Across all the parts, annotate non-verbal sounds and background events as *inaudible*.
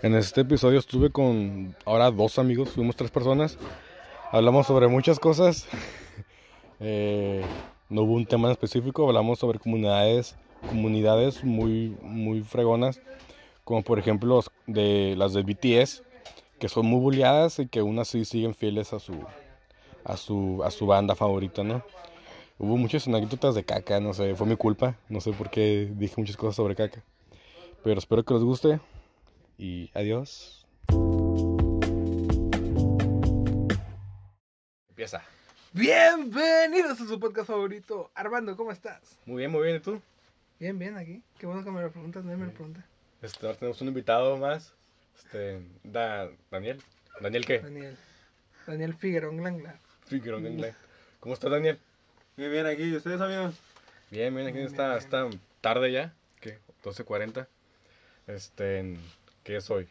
En este episodio estuve con ahora dos amigos, fuimos tres personas. Hablamos sobre muchas cosas. *laughs* Eh, no hubo un tema en específico, hablamos sobre comunidades, comunidades muy, muy fregonas, como por ejemplo de las de BTS, que son muy bulleadas y que aún así siguen fieles a su, a su, a su banda favorita, ¿no? Hubo muchas anécdotas de caca, no sé, fue mi culpa, no sé por qué dije muchas cosas sobre caca. Pero espero que les guste y adiós. Empieza. Bienvenidos a su podcast favorito. Armando, ¿cómo estás? Muy bien, muy bien, ¿y tú? Bien, bien, aquí. Qué bueno que me lo preguntas, nadie me lo pregunta. Este, ahora tenemos un invitado más. Este, da, Daniel. ¿Daniel qué? Daniel. Daniel Figueroa Glangla. Figueroa Glangla. ¿Cómo estás, Daniel? Bien, bien, aquí. ¿Y ustedes, amigos? Bien, bien, aquí Bien, está, bien, está tarde ya. ¿Qué? 12.40. Este, ¿qué es hoy?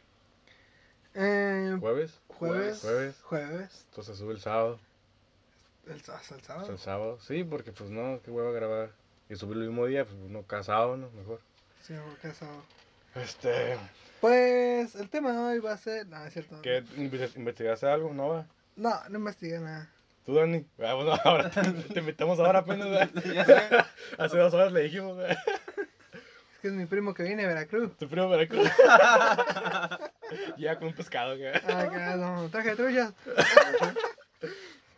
Eh, ¿Jueves? jueves. Jueves. Jueves. Entonces sube el sábado. El, hasta el Hasta sábado. el sábado. Sí, porque pues no, qué hueva grabar. Y subirlo el mismo día, pues no casado, ¿no? Mejor. Sí, me voy casado. Este, Pues el tema de hoy va a ser. No, es cierto. ¿qué? ¿Inve- ¿Investigaste algo? ¿No va? No, no investigué nada. ¿Tú, Dani? Ah, bueno, *laughs* ahora te, te invitamos ahora apenas. *laughs* *laughs* Hace dos horas le dijimos, que es mi primo que viene de Veracruz. Tu primo Veracruz. *laughs* ya con un pescado, güey. Ah, no, traje truchas.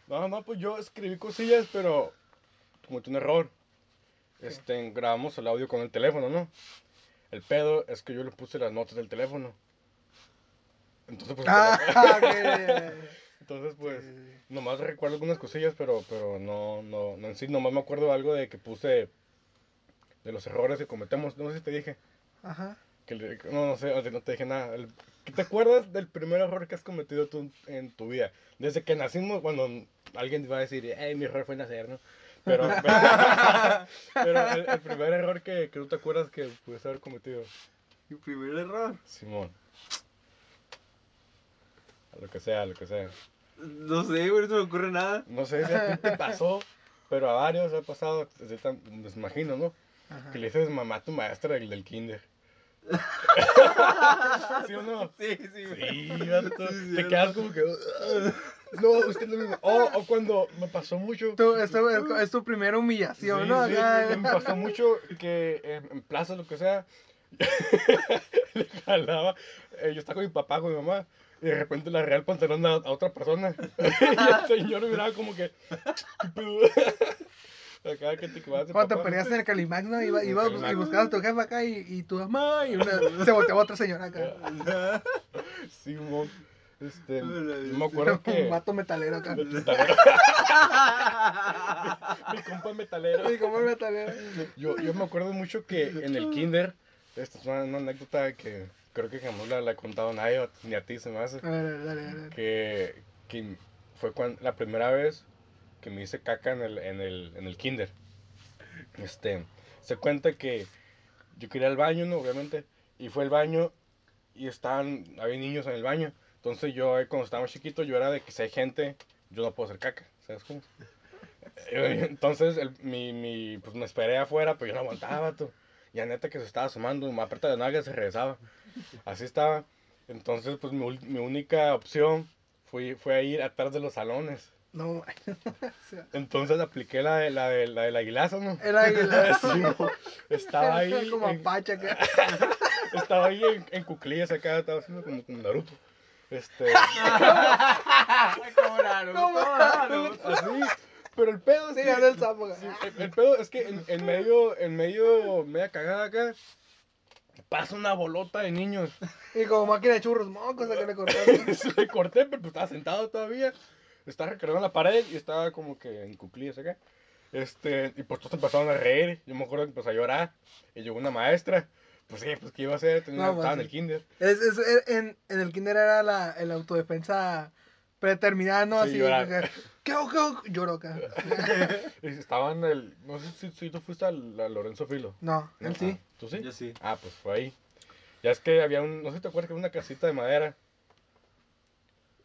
No, no, pues yo escribí cosillas, pero cometí un error. Este, grabamos el audio con el teléfono, ¿no? El pedo es que yo le puse las notas del teléfono. Entonces, pues, Ah, *laughs* que. entonces, pues, nomás recuerdo algunas cosillas, pero, pero no, no, no en sí, nomás me acuerdo algo de que puse de los errores que cometemos. No sé si te dije. Ajá. Que le- no, no sé, o sea, no te dije nada. El- ¿qué ¿Te acuerdas del primer error que has cometido tú en tu vida? Desde que nacimos, cuando alguien va a decir, eh, mi error fue nacer, ¿no? Pero, *laughs* pero, pero el, el primer error que, que tú te acuerdas que pudiste haber cometido, Mi primer error. Simón. A lo que sea, a lo que sea. No sé, güey, no se me ocurre nada. No sé si a ti te pasó, pero a varios ha pasado, tan- me imagino, ¿no? Ajá. Que le dices mamá a tu maestra del, del kinder. *laughs* ¿Sí o no? Sí, sí, güey. Sí, vato. Sí, te quedas como que. "Ah". No, usted lo mismo. O, o cuando me pasó mucho. Tú- esto es, es tu primera humillación, Sí, ¿no? sí, me pasó mucho que en, en plaza, lo que sea, *laughs* le jalaba. eh, yo estaba con mi papá, con mi mamá, y de repente le arreglé el pantalón a, a otra persona. *laughs* y el señor miraba como que. *laughs* Acá que te Cuando te papá. peleaste en el Calimax, ¿no? Iba, el Calimax. y buscabas a tu jefa acá y, y tu mamá y una, se volteaba otra señora acá. *laughs* Sí, mon. Este, yo me acuerdo que. Un vato metalero acá. *laughs* Metalero. Mi compa metalero. Como el metalero. Yo, yo me acuerdo mucho que en el kinder, esta es una, una anécdota que creo que jamás la, la he contado a nadie, ni a ti se me hace, A ver, dale, dale. que, que fue cuando, la primera vez que me hice caca en el, en el, en el kinder. Este, se cuenta que yo quería al baño, ¿no? Obviamente, y fue al baño y estaban, había niños en el baño. Entonces yo, eh, cuando estaba chiquito, yo era de que si hay gente, yo no puedo hacer caca, ¿sabes cómo? *laughs* Entonces, el- mi, mi, pues me esperé afuera, pero yo no aguantaba, tú. Y a neta que se estaba asomando, me aprieta la nalga y se regresaba. Así estaba. Entonces, pues mi, mi única opción fue, fue a ir atrás de los salones. No, *laughs* o sea, Entonces apliqué la de la, de, la del aguilazo, ¿no? era águila. *laughs* Sí, mo. estaba *laughs* ahí, Como en, Apache acá. estaba ahí en, en cuclillas acá, estaba haciendo como, como Naruto. Este, ¿Cómo raro? ¿Cómo raro? así. Pero el pedo es Sí, que- el sapo. Sí, el, el pedo es que en, en medio, en medio, media cagada acá, pasa una bolota de niños. Y como máquina de churros, mocos acá le cortaron. *laughs* Se le corté, pero pues estaba sentado todavía. Estaba recargado en la pared y estaba como que en cuclillas acá. Este, y pues todos empezaron a reír. Yo me acuerdo que empezó a llorar. Y llegó una maestra. Pues sí, pues qué iba a hacer, Tenía- No, estaba en pues, el kinder. Es, es- en, en el kinder era la el autodefensa predeterminada, ¿no? Sí, Así, llorar. ¿qué hago, qué hago? Lloro acá. *laughs* Y estaba en el, no sé si, si tú fuiste al, al Lorenzo Filo. No, él sí. Ah, ¿Tú sí? Yo sí. Ah, pues fue ahí. Ya es que había un, no sé si te acuerdas que había una casita de madera.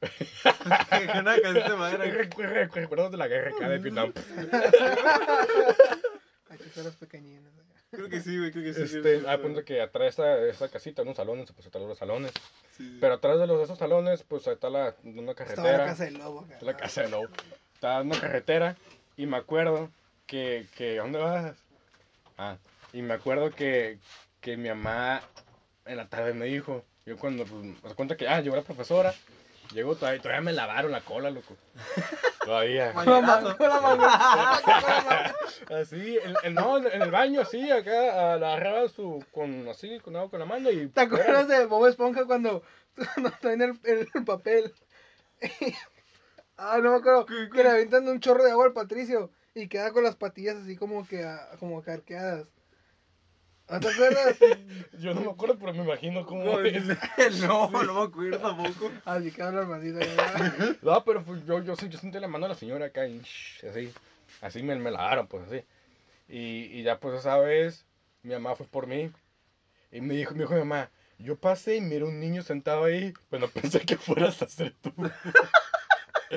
*laughs* Una casita de madera. Recuerdos de la guerra acá de Vietnam. *laughs* Aquí son los pequeñines. Creo que sí, güey, creo que sí. Este, ah, punto que atrás de esa casita, unos salones, pues atrás de los salones. Sí, sí. Pero atrás de los, esos salones, pues ahí está la, una carretera. la casa del lobo. acá. Es la casa de Lobo. En una carretera y me acuerdo que, que ¿dónde vas? Ah, y me acuerdo que, que mi mamá en la tarde me dijo, yo cuando, pues, me das cuenta que, ah, llegó la profesora, llegó, todavía, todavía me lavaron la cola, loco. Todavía. Así, en, en- no, en el baño, así, acá, la agarraba su, con, así, con agua con la mano y... ¿Te acuerdas de Bob Esponja cuando, cuando traen el, el, el papel? *laughs* ah, no me acuerdo. Que le avientan un chorro de agua al Patricio y queda con las patillas así como que como que arqueadas. ¿No te acuerdas? *laughs* Yo no me acuerdo, pero me imagino cómo No, es. *laughs* no, no me acuerdo tampoco. Así queda la hermanita. ya. No, pero pues, yo, yo, sí- yo sentí la mano de la señora acá y shh, así, así me, me lavaron, pues así. Y, y ya pues esa vez mi mamá fue por mí y me dijo, me dijo mi mamá, yo pasé y miré un niño sentado ahí, pues no *laughs* pensé que fueras a ser tú. y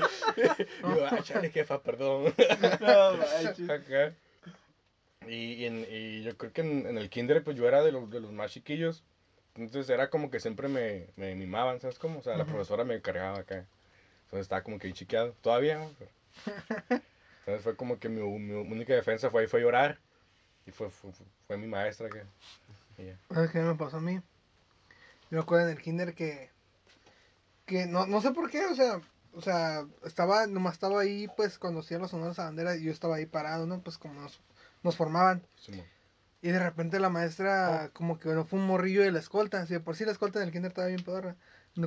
yo, ah, chale, jefa, perdón. No, manches. Acá. Y, y en- y yo creo que en, en el kinder pues yo era de los, de los más chiquillos. Entonces era como que siempre me, me mimaban, ¿sabes cómo? O sea, la profesora me cargaba acá. Entonces estaba como que ahí chiqueado. Todavía, ¿no? Pero- *laughs* Entonces fue como que mi, mi única defensa fue ahí fue llorar. Y fue, fue, fue- mi maestra que... y ya. ¿Sabes qué me pasó a mí? Yo me acuerdo en el kinder que, que no, no sé por qué, o sea, o sea, estaba, nomás estaba ahí, pues, cuando hacían los honores a bandera, y yo estaba ahí parado, ¿no? Pues como nos, nos formaban. Simón. Y de repente la maestra, como que no fue un morrillo de la escolta, si de por sí la escolta en el kinder estaba bien pedorra,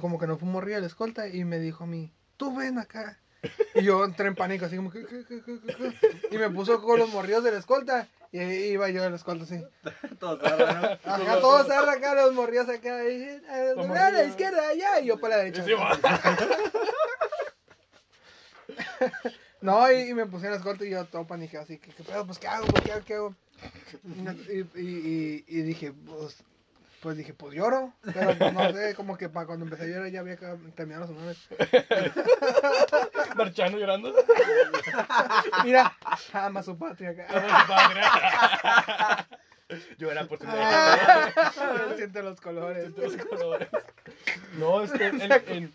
como que no fue un morrillo de la escolta, y me dijo a mí, tú ven acá. Y yo entré en pánico, así como que, y me puso con los morrillos de la escolta, y ahí iba yo de la escolta así. Todo tarde, ¿no? Acá todos se acá, los morrillos acá, y, a Los la morrillos. izquierda, allá, y yo para la derecha. *laughs* *laughs* No, y, y me la escolta y yo todo paniqueado, así que, ¿qué pedo? Pues, ¿qué hago? Pues, ¿qué hago? ¿Qué hago? Y, y, y, y dije, pues, pues dije, pues lloro, pero pues, no sé, como que para cuando empecé a llorar ya había terminado los *laughs* honores. Marchando llorando. Mira, ama su patria acá. Yo era por su Ah, Siente los colores. Los colores. No, este, en, en-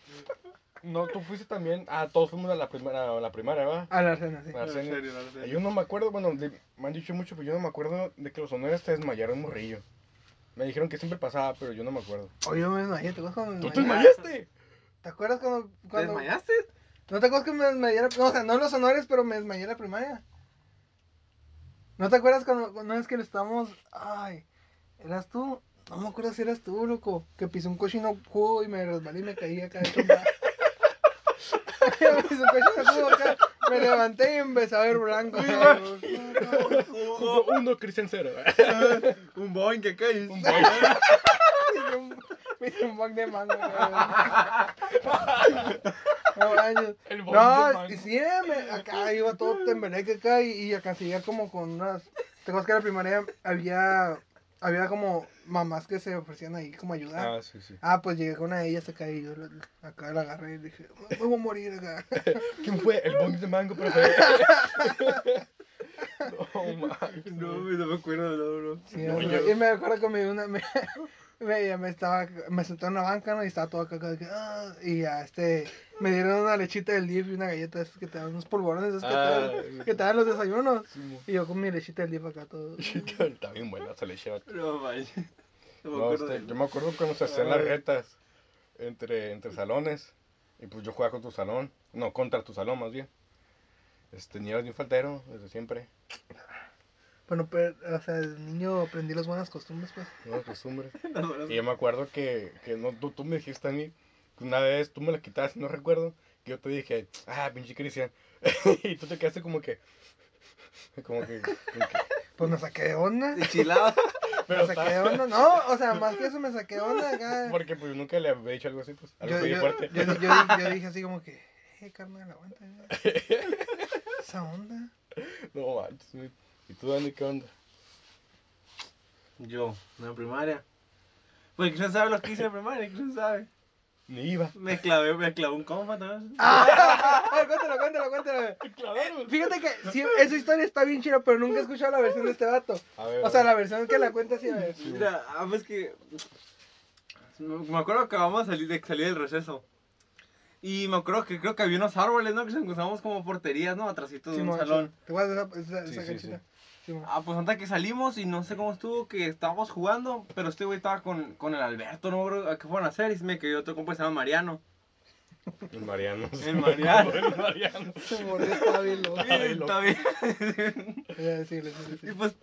no, tú fuiste también, ah, todos fuimos a la primera, a la primaria, ¿va? A la cena, sí. No, sí. en serio, no, en serio. Yo no me acuerdo, bueno, de- me han dicho mucho, pero yo no me acuerdo de que los honores te desmayaron morrillo. Me dijeron que siempre pasaba, pero yo no me acuerdo. Oye, yo me desmayé, ¿te acuerdas cuando me ¿Tú te desmayaste? ¿Te acuerdas cuando, ¿Te desmayaste? ¿No te acuerdas que me desmayé? la- No, o sea, no los honores, pero me desmayé la primaria. ¿No te acuerdas cuando, cuando es que lo estábamos... Ay, ¿eras tú? No me acuerdo si eras tú, loco. Que pisé un cochino jugo y me resbalé y me caí acá de chumba. pisé un cochino jugo acá. *laughs* Me levanté y empecé a ver blanco. Jugó uno, Cristian cero. *laughs* Un Boeing que cae. Un hice un- *laughs* me hice un bug de mango. No, No, y sí, me- acá iba todo tembeleque acá y, y acá seguía como con unas... ¿Te acuerdas que en la primaria había, había como mamás que se ofrecían ahí como ayudar? Ah, sí, sí. Ah, pues llegué con una de ellas acá y yo la- acá la agarré y dije, me voy a morir acá. *laughs* ¿Quién fue? El bong de mango, profe. *laughs* no, mames. No, no me acuerdo, no, no. Sí, No, me- yo- Y me acuerdo que me dio una... Me, *laughs* me, me estaba, me senté en una banca, ¿no? Y estaba todo acá, acá, acá, y ya, este, me dieron una lechita del DIF y una galleta de esas que te dan, unos polvorones esos que, te Ah, dan, que te dan los desayunos. sí. Y yo con mi lechita del DIF acá todo. *laughs* Está bien buena esa leche. vato. No, manches. *laughs* No este, yo me acuerdo cuando se hacían las retas entre, entre salones. Y pues yo jugaba con tu salón. No, contra tu salón más bien. Este, ni eras ni un faltero, desde siempre. Bueno, pero, o sea, desde niño aprendí las buenas costumbres, pues. *laughs* Buenas- Y yo me acuerdo que, que no, tú, tú me dijiste a mí, una vez tú me la quitaste, no recuerdo, que yo te dije, ah, pinche Cristian. *laughs* y tú te quedaste como que, como que, como que- Pues me saqué de onda. De chilado. *laughs* pero me saqué de onda. No, o sea, más que eso me saqué de onda acá. porque pues nunca le había dicho algo así, pues, algo Yo, yo, fuerte. yo, yo, yo- yo dije así como que, eh, carnal, aguanta. *laughs* Esa onda. No manches. ¿Y tú, Dani, qué onda? Yo, en la primaria. Pues, ¿quién sabe lo que hice en la primaria? ¿Quién sabe? Ni iba. Me clavé, me clavé un compa, ¿no? *laughs* Ah, cuéntalo, cuéntalo, cuéntalo. Claro. Fíjate que sí, esa historia está bien chida, pero nunca he escuchado la versión de este vato. A ver, O sea, la versión que la cuenta así, a ver. Mira, ah, pues que. Me acuerdo que vamos a salir, de salir del receso. Y me acuerdo que creo que había unos árboles, ¿no? Que se usábamos como porterías, ¿no? Atrásito de un salón. ¿Te acuerdas de esa, esa, Sí, esa sí, canchita? Ah, pues antes que salimos y no sé cómo estuvo, que estábamos jugando, pero este güey estaba con, con el Alberto, ¿no? Bro? ¿A qué fueron a hacer? Y se me quedó otro compa que se llama Mariano. El Mariano. El Mariano. *laughs* El Mariano. Se murió, estaba bien loco. Está bien. Voy a decirle, sí, sí, Y pues,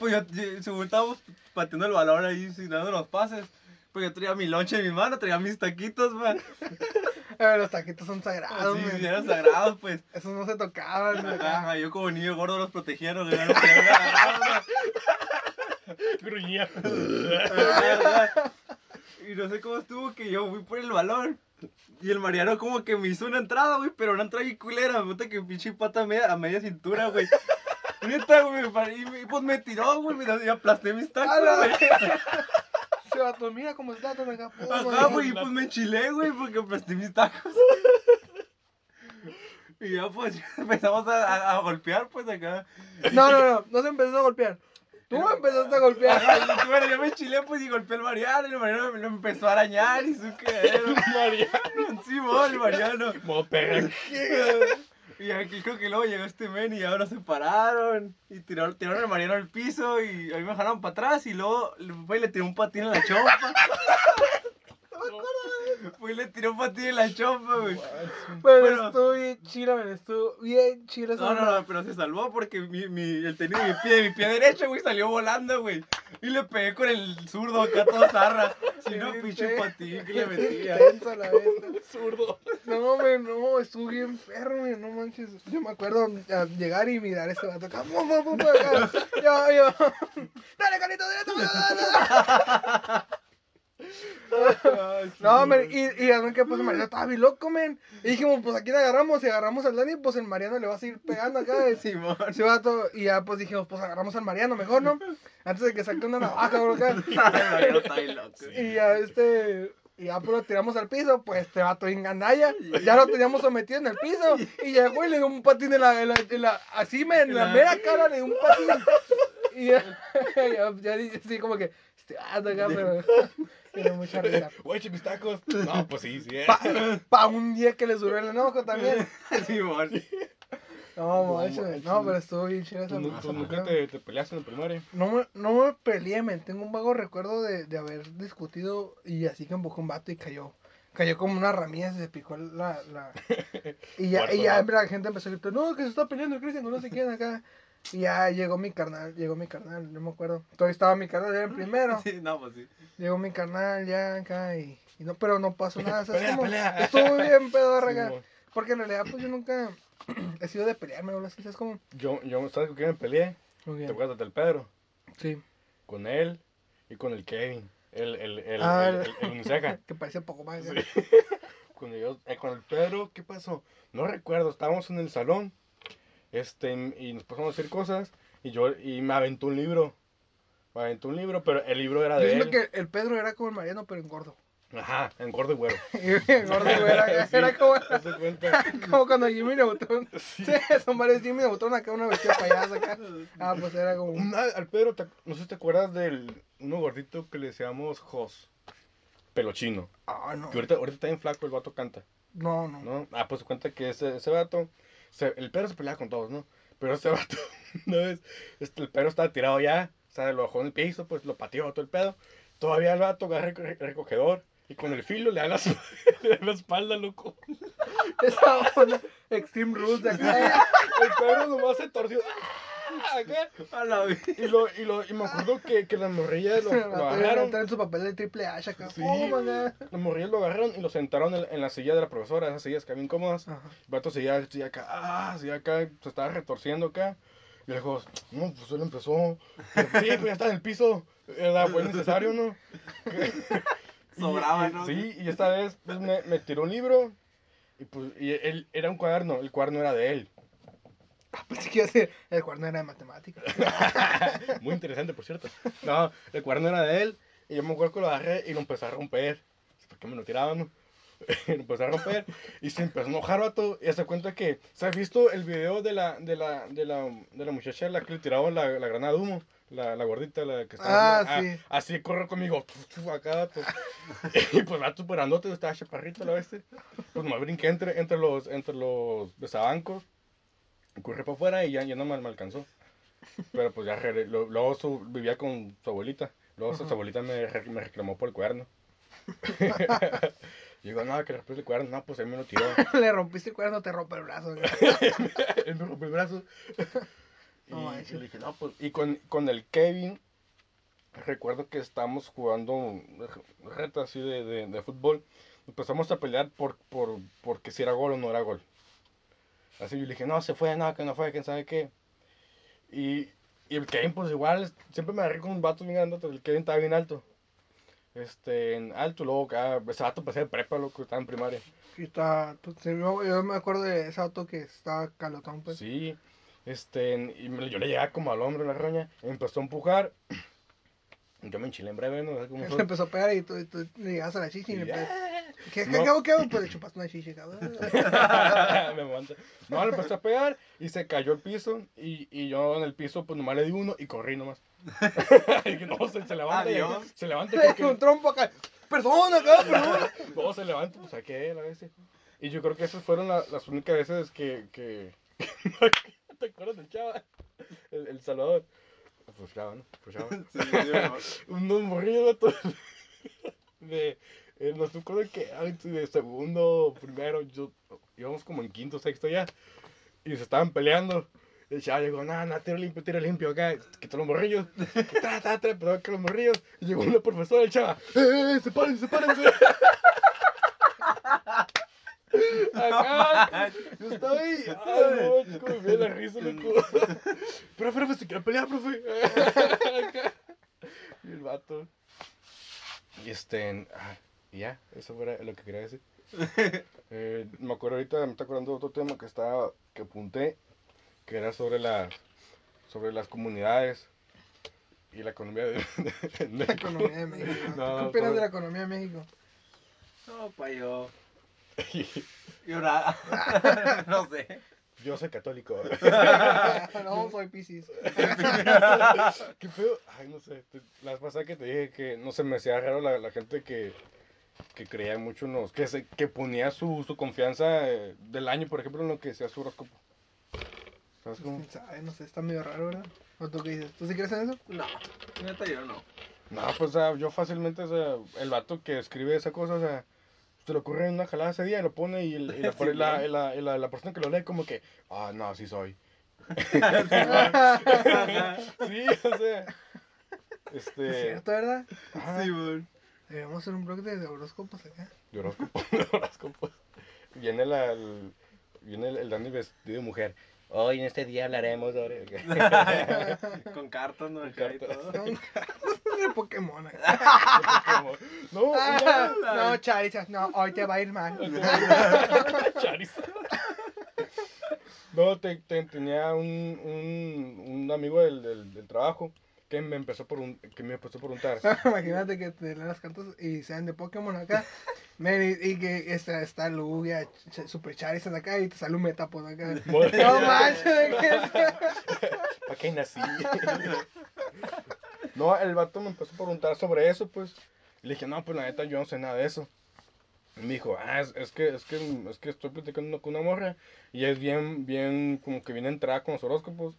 pues yo, yo- según estábamos pateando el balón ahí, sin dando los pases. Pues yo traía mi lonche en mi mano, traía mis taquitos, man. *laughs* Los taquitos son sagrados, güey. eran sagrados, pues. *laughs* Esos no se tocaban, güey. Ajá, yo como niño gordo los protegía, no los. *laughs* Gruñía. Y no sé cómo estuvo que yo fui por el balón. Y el Mariano como que me hizo una entrada, güey, pero una entrada bien culera. Me gusta que pinche pata a media, a media cintura, güey. Neta, güey, y, y pues me tiró, güey, me y aplasté mis tacos, güey. Verga. Se vato, mira cómo está, todo acá. pum, Ajá, güey, pues me enchilé, güey, porque aplasté mis tacos. Y ya pues *laughs* empezamos a, a- a golpear, pues acá. No, no, no, no se empezó a golpear. Tú empezaste a golpear. Ajá, bueno, yo me enchilé, pues y golpeé al Mariano, y el Mariano me lo empezó a arañar y su que *laughs* Mariano. Sí, vos, el Mariano. Perra. *laughs* Y aquí creo que luego llegó este men y ya nos separaron. Y tiraron, tiraron al Mariano al piso y a mí me dejaron para atrás. Y luego fue y le tiró un patín en la chompa. *laughs* Fue y le tiró un patín en la chompa, güey. Pero Bueno. estuvo bien chido, men, estuvo bien chido esa No, no, no, pero se salvó porque mi, mi, el tenis de mi pie, mi pie derecho, güey, salió volando, güey. Y le pegué con el zurdo acá todo zarra. Si no, pinche patín que le metía. La vez. *laughs* Zurdo. No, güey, no, estuvo bien perro, güey, no manches. Yo me acuerdo a llegar y mirar a este vato acá, pum, pum, pum, pum, acá. *laughs* Yo, yo. *laughs* Dale, carito, dale, No, men, y, y además que pues el Mariano estaba bien loco, men. Y dijimos, pues aquí le agarramos, y agarramos al Dani, pues el Mariano le va a seguir pegando acá. Y, Simón. ese vato, y ya pues dijimos, pues agarramos al Mariano mejor, ¿no? Antes de que saque una navaja, bro, acá. *laughs* Mariano está bien loco. Y ya este. Y ya pues lo tiramos al piso, pues este vato en gandalla. Ya lo teníamos sometido en el piso. Y llegó y le dio un patín en la. En la, en la- así, me, en la mera cara le dio un patín. Y ya, *laughs* ya, ya dije así como que. Este vato acá, pero. Me dio mucha risa. *laughs* Güey, mis tacos. No, pues sí, sí. eh. Pa, pa un día que le duró el enojo también. *laughs* Simón. No, No manches. no, pero estuvo bien chido esa ¿Tú, nu- esa tú nunca mamada. te, te peleaste en la primaria? No me, no me peleé, men. Tengo un vago recuerdo de, de haber discutido y así que empujó un vato y cayó. Cayó como una ramilla, se picó la... la... *laughs* Y ya, y ya la gente empezó a gritar, no, que se está peleando el Cristian no sé quién acá. Y ya llegó mi carnal, llegó mi carnal, no me acuerdo. Todavía estaba mi carnal, era el primero. *laughs* Sí, no, pues sí. Llegó mi carnal ya acá y, y no, pero no pasó nada. ¿sabes Pelea, pelea. Estuvo bien pedorra. *laughs* Simón. Porque en realidad pues yo nunca *clears throat* he sido de pelearme o algo así, ¿sabes cómo? Yo, yo, ¿sabes con quién me peleé? Muy ¿Te acuerdas del Pedro? Sí. Con él y con el Kevin. El, el, el, Ah, el, el, el uniceja. *laughs* que parecía poco más. Sí. Cuando yo, eh, con el Pedro, ¿qué pasó? No recuerdo, estábamos en el salón, este, y nos pusimos a hacer cosas, y yo, y me aventó un libro, me aventó un libro, pero el libro era de él. que el Pedro era como el Mariano, pero en gordo. Ajá, en gordo y güero. *laughs* Y el gordo era, *laughs* Sí, era como, *laughs* como cuando Jimmy Neutron. Sí. Sí, son varios Jimmy Neutron acá, una vestida payaso acá. Ah, pues era como. Una- al Pedro, te- no sé si te acuerdas del uno gordito que le decíamos Jos, pelochino. Ah, no. Que ahorita, ahorita está bien flaco, el vato canta. No, no. ¿no? Ah, pues se cuenta que ese, ese vato, se- el perro se pelea con todos, ¿no? Pero ese vato, *laughs* una vez, este, el perro estaba tirado ya, o sea, lo bajó en el piso, pues lo pateó todo el pedo. Todavía el vato agarra el re- recogedor y con el filo le da la, *laughs* le da la espalda, loco. Esa onda, Extreme Rules de acá. El perro nomás se torció. ¡Ah! acá. A la. Y, lo, y, lo, y me acuerdo que, que las morrillas lo, *laughs* lo agarraron. en su papel de triple H acá. Sí. Oh, Las morrillas lo agarraron y lo sentaron en, en la silla de la profesora, esas sillas que habían incómodas. Ajá. El vato seguía, seguía acá, ah, seguía acá, se estaba retorciendo acá. Y le dijo, no, pues él empezó. Pero, sí, pues ya está en el piso. Era fue necesario, ¿no? *laughs* Sobraba, y- ¿no? Sí, y esta vez pues, me, me tiró un libro. Y pues, y él era un cuaderno, el cuaderno era de él. *laughs* Pensé que iba a decir, el cuaderno era de matemáticas. *laughs* Muy interesante, por cierto. No, el cuaderno era de él. Y yo me acuerdo que lo agarré y lo empecé a romper. ¿Por qué me lo tiraban? no? *laughs* empezó a romper y se empezó a enojar, vato. Y se cuenta que, ¿se has visto el video de la, de la, de la, de la muchacha a la que le tiraban la, la granada de humo? La, la gordita, la que estaba. Ah, sí. así corre conmigo, acá, vato. y pues va superándote, estaba chaparrito la bestia. Pues me brinqué entre, entre los, entre los besabancos. Corrí para afuera y ya, ya no me, me alcanzó. Pero pues ya, lo- luego su- vivía con su abuelita. Luego su, su abuelita me, me reclamó por el cuerno. *laughs* y digo, no, que le rompiste el cuerno. No, pues él me lo tiró. *laughs* Le rompiste el cuerno, te rompe el brazo. *laughs* él me rompió el brazo. y, No y le dije, no, pues. Y con, con el Kevin, recuerdo que estábamos jugando reta así de, de, de fútbol. Empezamos a pelear por, por, porque si era gol o no era gol. Así yo le dije, no, se fue, no, que no fue, quién sabe qué. Y, y el Kevin, pues igual, siempre me agarré con un vato bien grande, el Kevin estaba bien alto. Este, en alto, luego, ah, ese vato pasé de prepa, loco, estaba en primaria. Y está, sí, yo, yo me acuerdo de ese auto que estaba calotón, pues. Sí, este, y me- yo le llegaba como al hombro la roña, y empezó a empujar. Yo me enchilé en breve, ¿no? Te empezó a pegar y tú, y tú le llegas a la chichi y le Y ya. ¿Qué, qué, No. qué hago, qué hago? Pues le chupas una chichi, cabrón. *laughs* me. No, le empezó a pegar y se cayó al piso. Y, y yo en el piso, pues nomás le di uno y corrí nomás. *laughs* y dije, no, se, se levanta. y- Adiós. se levanta. Le porque- un trompo acá. Perdona, cabrón, perdona. *laughs* No, se levanta, pues saqué a veces. Y yo creo que esas fueron la- las únicas veces que. que... ¿Te acuerdas del chava? El, el Salvador. Pues chava, ¿no? Pues chava. Sí, sí, no. Unos morrillos, vato. De. Eh, no sé acuerdo que ay, de segundo, primero, yo íbamos como en quinto, sexto ya. Y se estaban peleando. El chavo llegó, nada, nada, tiro limpio, tiro limpio acá. Quitó los morrillos. *laughs* Tra, tra, tra, pero que los morrillos. Y llegó una profesora, el chava, ¡eh, eh, sepárense, sepárense! *laughs* Acá, *laughs* yo estaba ahí, ay, no, chico, me la risa, loco. Pero, profe, se quiere pelear, profe. Acá. Y el vato. Y este, ah, y ya, eso era lo que quería decir. *laughs* Eh, me acuerdo ahorita, me está acordando de otro tema que estaba, que apunté, que era sobre la, sobre las comunidades y la economía de, *laughs* de La México. economía de México. *laughs* No, ¿Qué opinas de la economía de México? No, pa' yo. Y Llorar. no sé. yo soy católico. no, soy Pisces. ¿Qué pedo? Ay, no sé. te- La vez pasada que te dije que no se me hacía raro la, la gente que, que creía mucho en los. que, se, que ponía su, su confianza eh, del año, por ejemplo, en lo que decía su horóscopo. ¿Sabes cómo? ¿Quién sabe? No sé, está medio raro, ¿verdad? ¿O tú qué dices? ¿Tú sí crees en eso? No, neta yo no. No, pues o sea, yo fácilmente, o sea, el vato que escribe esa cosa, o sea, se le ocurre en una jalada ese día y lo pone y, el- y la, *laughs* Sí, pone la, la, la, la persona que lo lee como que, ah, no, sí soy. *laughs* *laughs* sí, o sea. Es Este. cierto, ¿verdad? ajá. Sí, güey. Debemos hacer un blog de horóscopos acá. De horóscopo, *laughs* de horóscopos. Viene, la, el, viene el, el Dani vestido de mujer. Hoy en este día hablaremos sobre... *laughs* Con cartas, ¿no? Con y cartas. todo. de Pokémon acá. *laughs* no, Ah, no. no, Charizard, no, hoy te va a ir mal. Charizard. No, te, te- tenía un, un, un amigo del, del, del trabajo que me empezó por un, que me empezó a preguntar. *laughs* Imagínate que te leen las cartas y sean de Pokémon acá. *laughs* Men, y, y que está, está Lugia, Ch- Super Charizard acá y te sale un Metapod acá. *laughs* No manches. ¿Para qué nací? no, el vato me empezó a preguntar sobre eso, pues. Le dije, no, pues la neta, yo no sé nada de eso. Y me dijo, ah, es, es que, es, que, es que estoy platicando con una morra. Y es bien, bien, como que viene entrada con los horóscopos.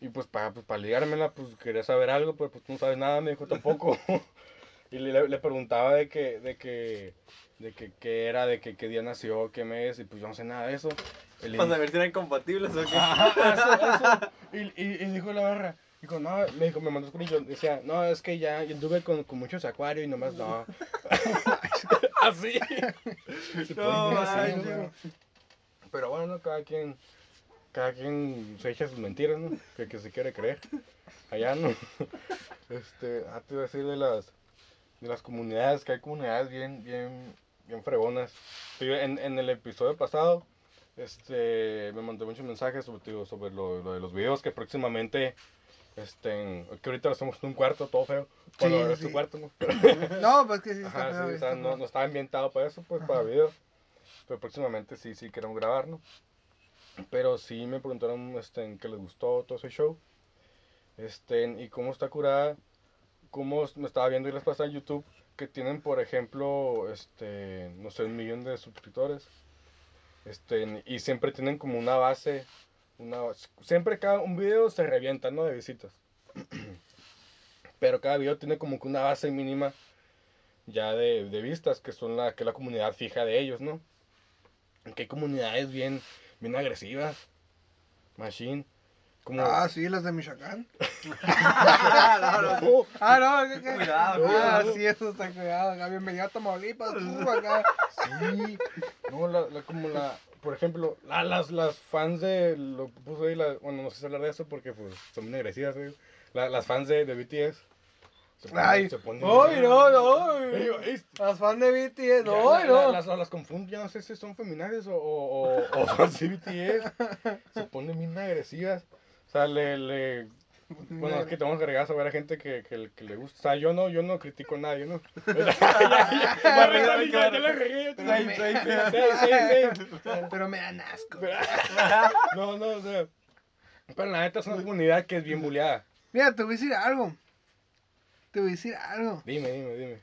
Y pues para pues, pa ligármela, pues quería saber algo, pero pues tú no sabes nada, me dijo tampoco. *laughs* y le, le preguntaba de que, de que, de que, qué era, de que qué día nació, qué mes, y pues yo no sé nada de eso. Le Para saber si eran compatibles o qué. Ajá, *laughs* eso, eso. Y, y, y dijo la barra, dijo, no, me dijo, me mandó yo decía, no, es que ya, yo anduve con, con muchos acuarios y nomás no. *laughs* así. No, así. Pero bueno, cada quien, cada quien se echa sus mentiras, ¿no? Que, que se quiere creer. Allá no. Este, ah, te iba a decir de las, de las comunidades, que hay comunidades bien, bien, bien fregonas. Sí, En, en el episodio pasado, este, me mandó muchos mensajes sobre, digo, sobre lo, lo de los videos que próximamente Este, que ahorita lo hacemos en un cuarto, todo feo. Bueno, Sí, es tu sí. cuarto, ¿no? *laughs* No, pues que sí, está Ajá, feo, sí, está no, no estaba ambientado para eso, pues, para Ajá. video. Pero próximamente sí, sí queremos grabar, ¿no? Pero sí me preguntaron, este, qué les gustó todo ese show. Este, y cómo está curada. Cómo me estaba viendo y les pasa en YouTube que tienen, por ejemplo, este, no sé, un millón de suscriptores. Este, y siempre tienen como una base, una, siempre cada un video se revienta, ¿no? De visitas. *clears throat* Pero cada video tiene como que una base mínima ya de, de vistas, que son la, que es la comunidad fija de ellos, ¿no? Que hay comunidades bien, bien agresivas. Machine. Como... Ah, sí, las de Michoacán. *laughs* no, no. No, Ah, no, ¿qué, qué? Cuidado, Ah, cuidado. sí, eso está cuidado. Acá, bienvenido a Tamaulipas, tú *laughs* acá. Sí, no, la, la- como la, por ejemplo, la- las, las fans de, lo puso ahí, la, bueno, no sé si hablar de eso porque pues son muy agresivas. La- las fans de, de BTS. Se ponen- Ay, se ponen- ¡Ay, no, no! Las fans de BTS, no, la- la- no. las, las confundo, ya no sé si son feminazis o, o, o, o *laughs* fans de BTS. Se ponen bien agresivas. O sea, le, le, Bueno, es que tenemos que agregar a ver a gente que, que, que le gusta. O sea, yo no, yo no critico a nadie, ¿no? *laughs* *laughs* la. Pero me dan asco. No, no, o sea. Pero la neta es una comunidad que es bien buleada. Mira, te voy a decir algo. Te voy a decir algo. Dime, dime, dime.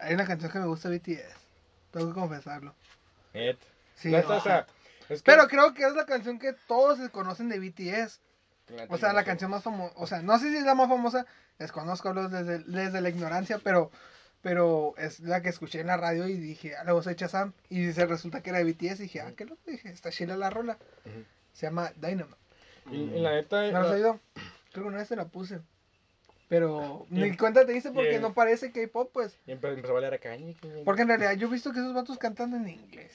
Hay una canción que me gusta de BTS. Tengo que confesarlo. Sí. Neta, o sea, es que- Pero creo que es la canción que todos se conocen de BTS. O sea, no la canción más famosa. O sea, no sé si es la más famosa. Desconozco desde, desde la ignorancia, pero. Pero es la que escuché en la radio y dije, ah, la voz hecha Sam. Y se resulta que era de BTS. Y dije, ah, qué loco. Dije, está chila la rola. Se llama Dynamite. Y, y la neta. ¿No lo has la- oído? Creo que una vez te la puse. Pero ni cuenta te dice porque y- no parece K-pop, pues. y empe- empezó a valer a que- Porque en realidad yo he visto que esos vatos cantan en inglés.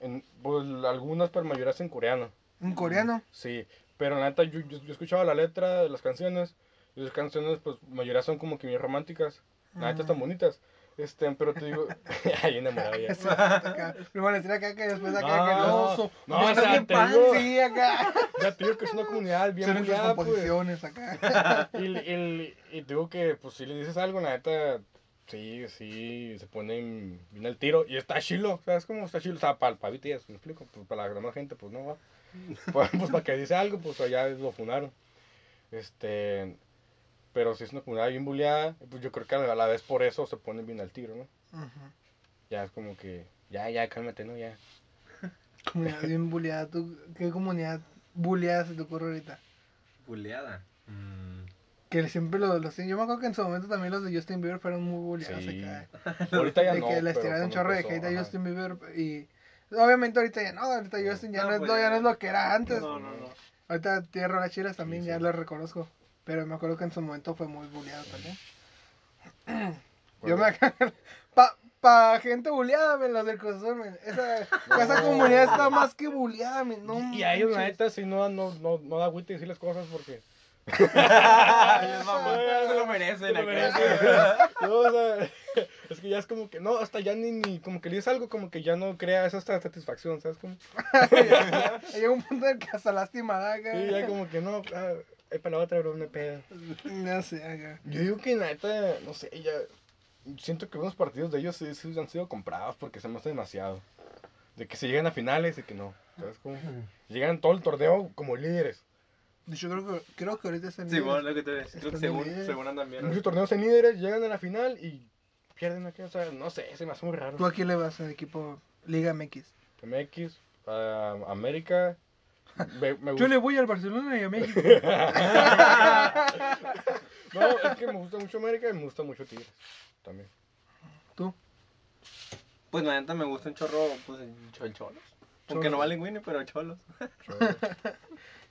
En, pues algunas, pero mayorías en coreano. En coreano. Sí, pero la neta, yo, yo, yo escuchaba la letra de las canciones. Y las canciones, pues, mayoría son como que bien románticas. La neta, están bonitas. Este, pero te digo, *laughs* *laughs* ahí enamorado ya. Primero le tira acá que después acá No, que no, no, o sea, te digo- Sí, acá. *laughs* Ya te digo que es una comunidad bien buleada, pues. composiciones acá. Y, y, y te digo que, pues, si le dices algo, la neta, sí, sí, se ponen bien al tiro. Y está chilo, ¿sabes cómo está chilo? O sea, para, para BTS, me explico. Pues, para la demás gente, pues, no va. Pues, pues, para que dice algo, pues, allá lo funaron. Este... Pero si es una comunidad bien buleada, pues yo creo que a la vez por eso se ponen bien al tiro, ¿no? Ya es como que, ya, ya, cálmate, ¿no? Ya. *laughs* Comunidad bien buleada. ¿Tú, ¿Qué comunidad buleada se te ocurre ahorita? Buleada. Mm. Que siempre los, los Yo me acuerdo que en su momento también los de Justin Bieber fueron muy buleados Sí. acá. *laughs* Ahorita ya de no, que les tiraron un chorro de hate a. Justin Bieber y obviamente ahorita ya no, ahorita Justin ya No, no, es, pues lo, ya no es lo que era antes. No, no, no. Ahorita Tierra Chilas también Sí, ya lo reconozco, pero me acuerdo que en su momento fue muy buleado también. Bueno, Yo me acuerdo, pa, pa gente buleada, men, los del Cruz Azul, men. Esa, esa comunidad está más que buleada, men, no y a ellos, la neta, sí no, no, no, no da agüite decir las cosas porque... Mamá, *laughs* se lo merecen Se lo merecen. *laughs* No, o sea, es que ya es como que, no, hasta ya ni, ni, como que le dices algo, como que ya no crea esa satisfacción, ¿sabes? Como, *laughs* Llega un punto en que hasta lástima da sí, ya como que no, ah, es para la otra, bro, una peda. Ya sé, acá. Yo digo que la neta, no sé, ya, siento que unos partidos de ellos sí, sí han sido comprados porque se me hace demasiado. De que se llegan a finales y que no, ¿sabes? Como, llegan todo el torneo como líderes. Yo creo que, creo que ahorita están Sí, bueno, lo que te decía. Creo que según, según andan bien. Muchos torneos en líderes, llegan a la final y pierden aquí, o sea, no sé, se me hace muy raro. ¿Tú a quién le vas al equipo Liga MX? MX, a América. Me, me Yo gusta. le voy al Barcelona y a México. *laughs* *laughs* No, es que me gusta mucho América y me gusta mucho Tigres. También. ¿Tú? Pues la neta me gusta un chorro, pues el cho- el cholos. Aunque Cholos. no valen Winnie, pero cholos. *laughs*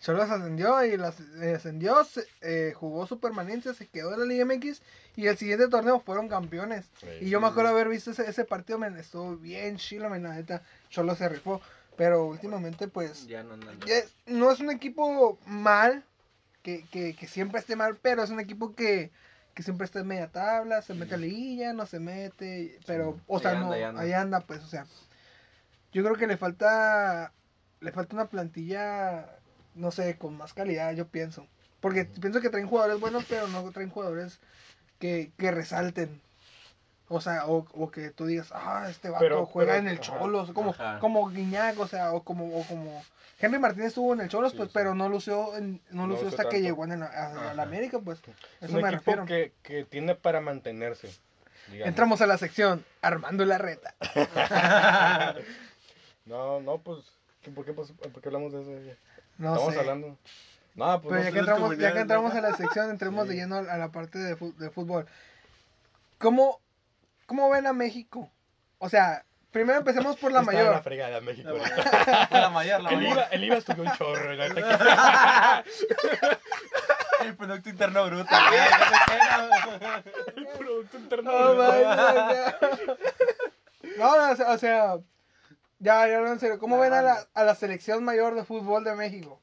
Cholos ascendió y las, eh, ascendió, se- eh, jugó su permanencia, se quedó en la Liga MX y el siguiente torneo fueron campeones. Y yo me acuerdo haber visto ese, ese partido, me estuvo bien chilo, men, la neta, Cholos se rifó. Pero últimamente, pues, Ya no ya es- no es un equipo mal, que, que, que siempre esté mal, pero es un equipo que, que siempre está en media tabla, se mete a liguilla, no se mete, pero, o Ahí sea, anda, no, ahí anda. ahí anda, pues, o sea, yo creo que le falta, le falta una plantilla, no sé, con más calidad, yo pienso. Porque pienso que traen jugadores buenos, pero no traen jugadores que, que resalten. O sea, o, o que tú digas, ah, este vato Pero- juega pero- en el ajá. Cholos, como, Ajá. como Guiñac, o sea, o como, o como Henry Martínez estuvo en el Cholos, Sí, pues, sí. pero no lució, en- no No lució hasta que llegó en el- a, a la. América, pues. Es Eso un me equipo refiero. que, que tiene para mantenerse. digamos. Entramos a la sección Armando la reta. *laughs* No, no, pues. ¿qué- ¿Por qué, pas- por qué hablamos de eso? No Estamos sé. hablando. No, pues Pero no ya que, entramos, ya que entramos a la sección, entremos de lleno a la parte de, de fútbol. ¿Cómo, ¿Cómo ven a México? O sea, primero empecemos por la Está mayor. La fregada México. La ahorita. La mayor, la El mayor. IVA, el IVA subió un chorro. *laughs* El Producto Interno Bruto. no *laughs* no. El Producto Interno. No, Bruto. no, no, o sea, ya, ya hablo en serio. ¿Cómo ven a la, a la selección mayor de fútbol de México?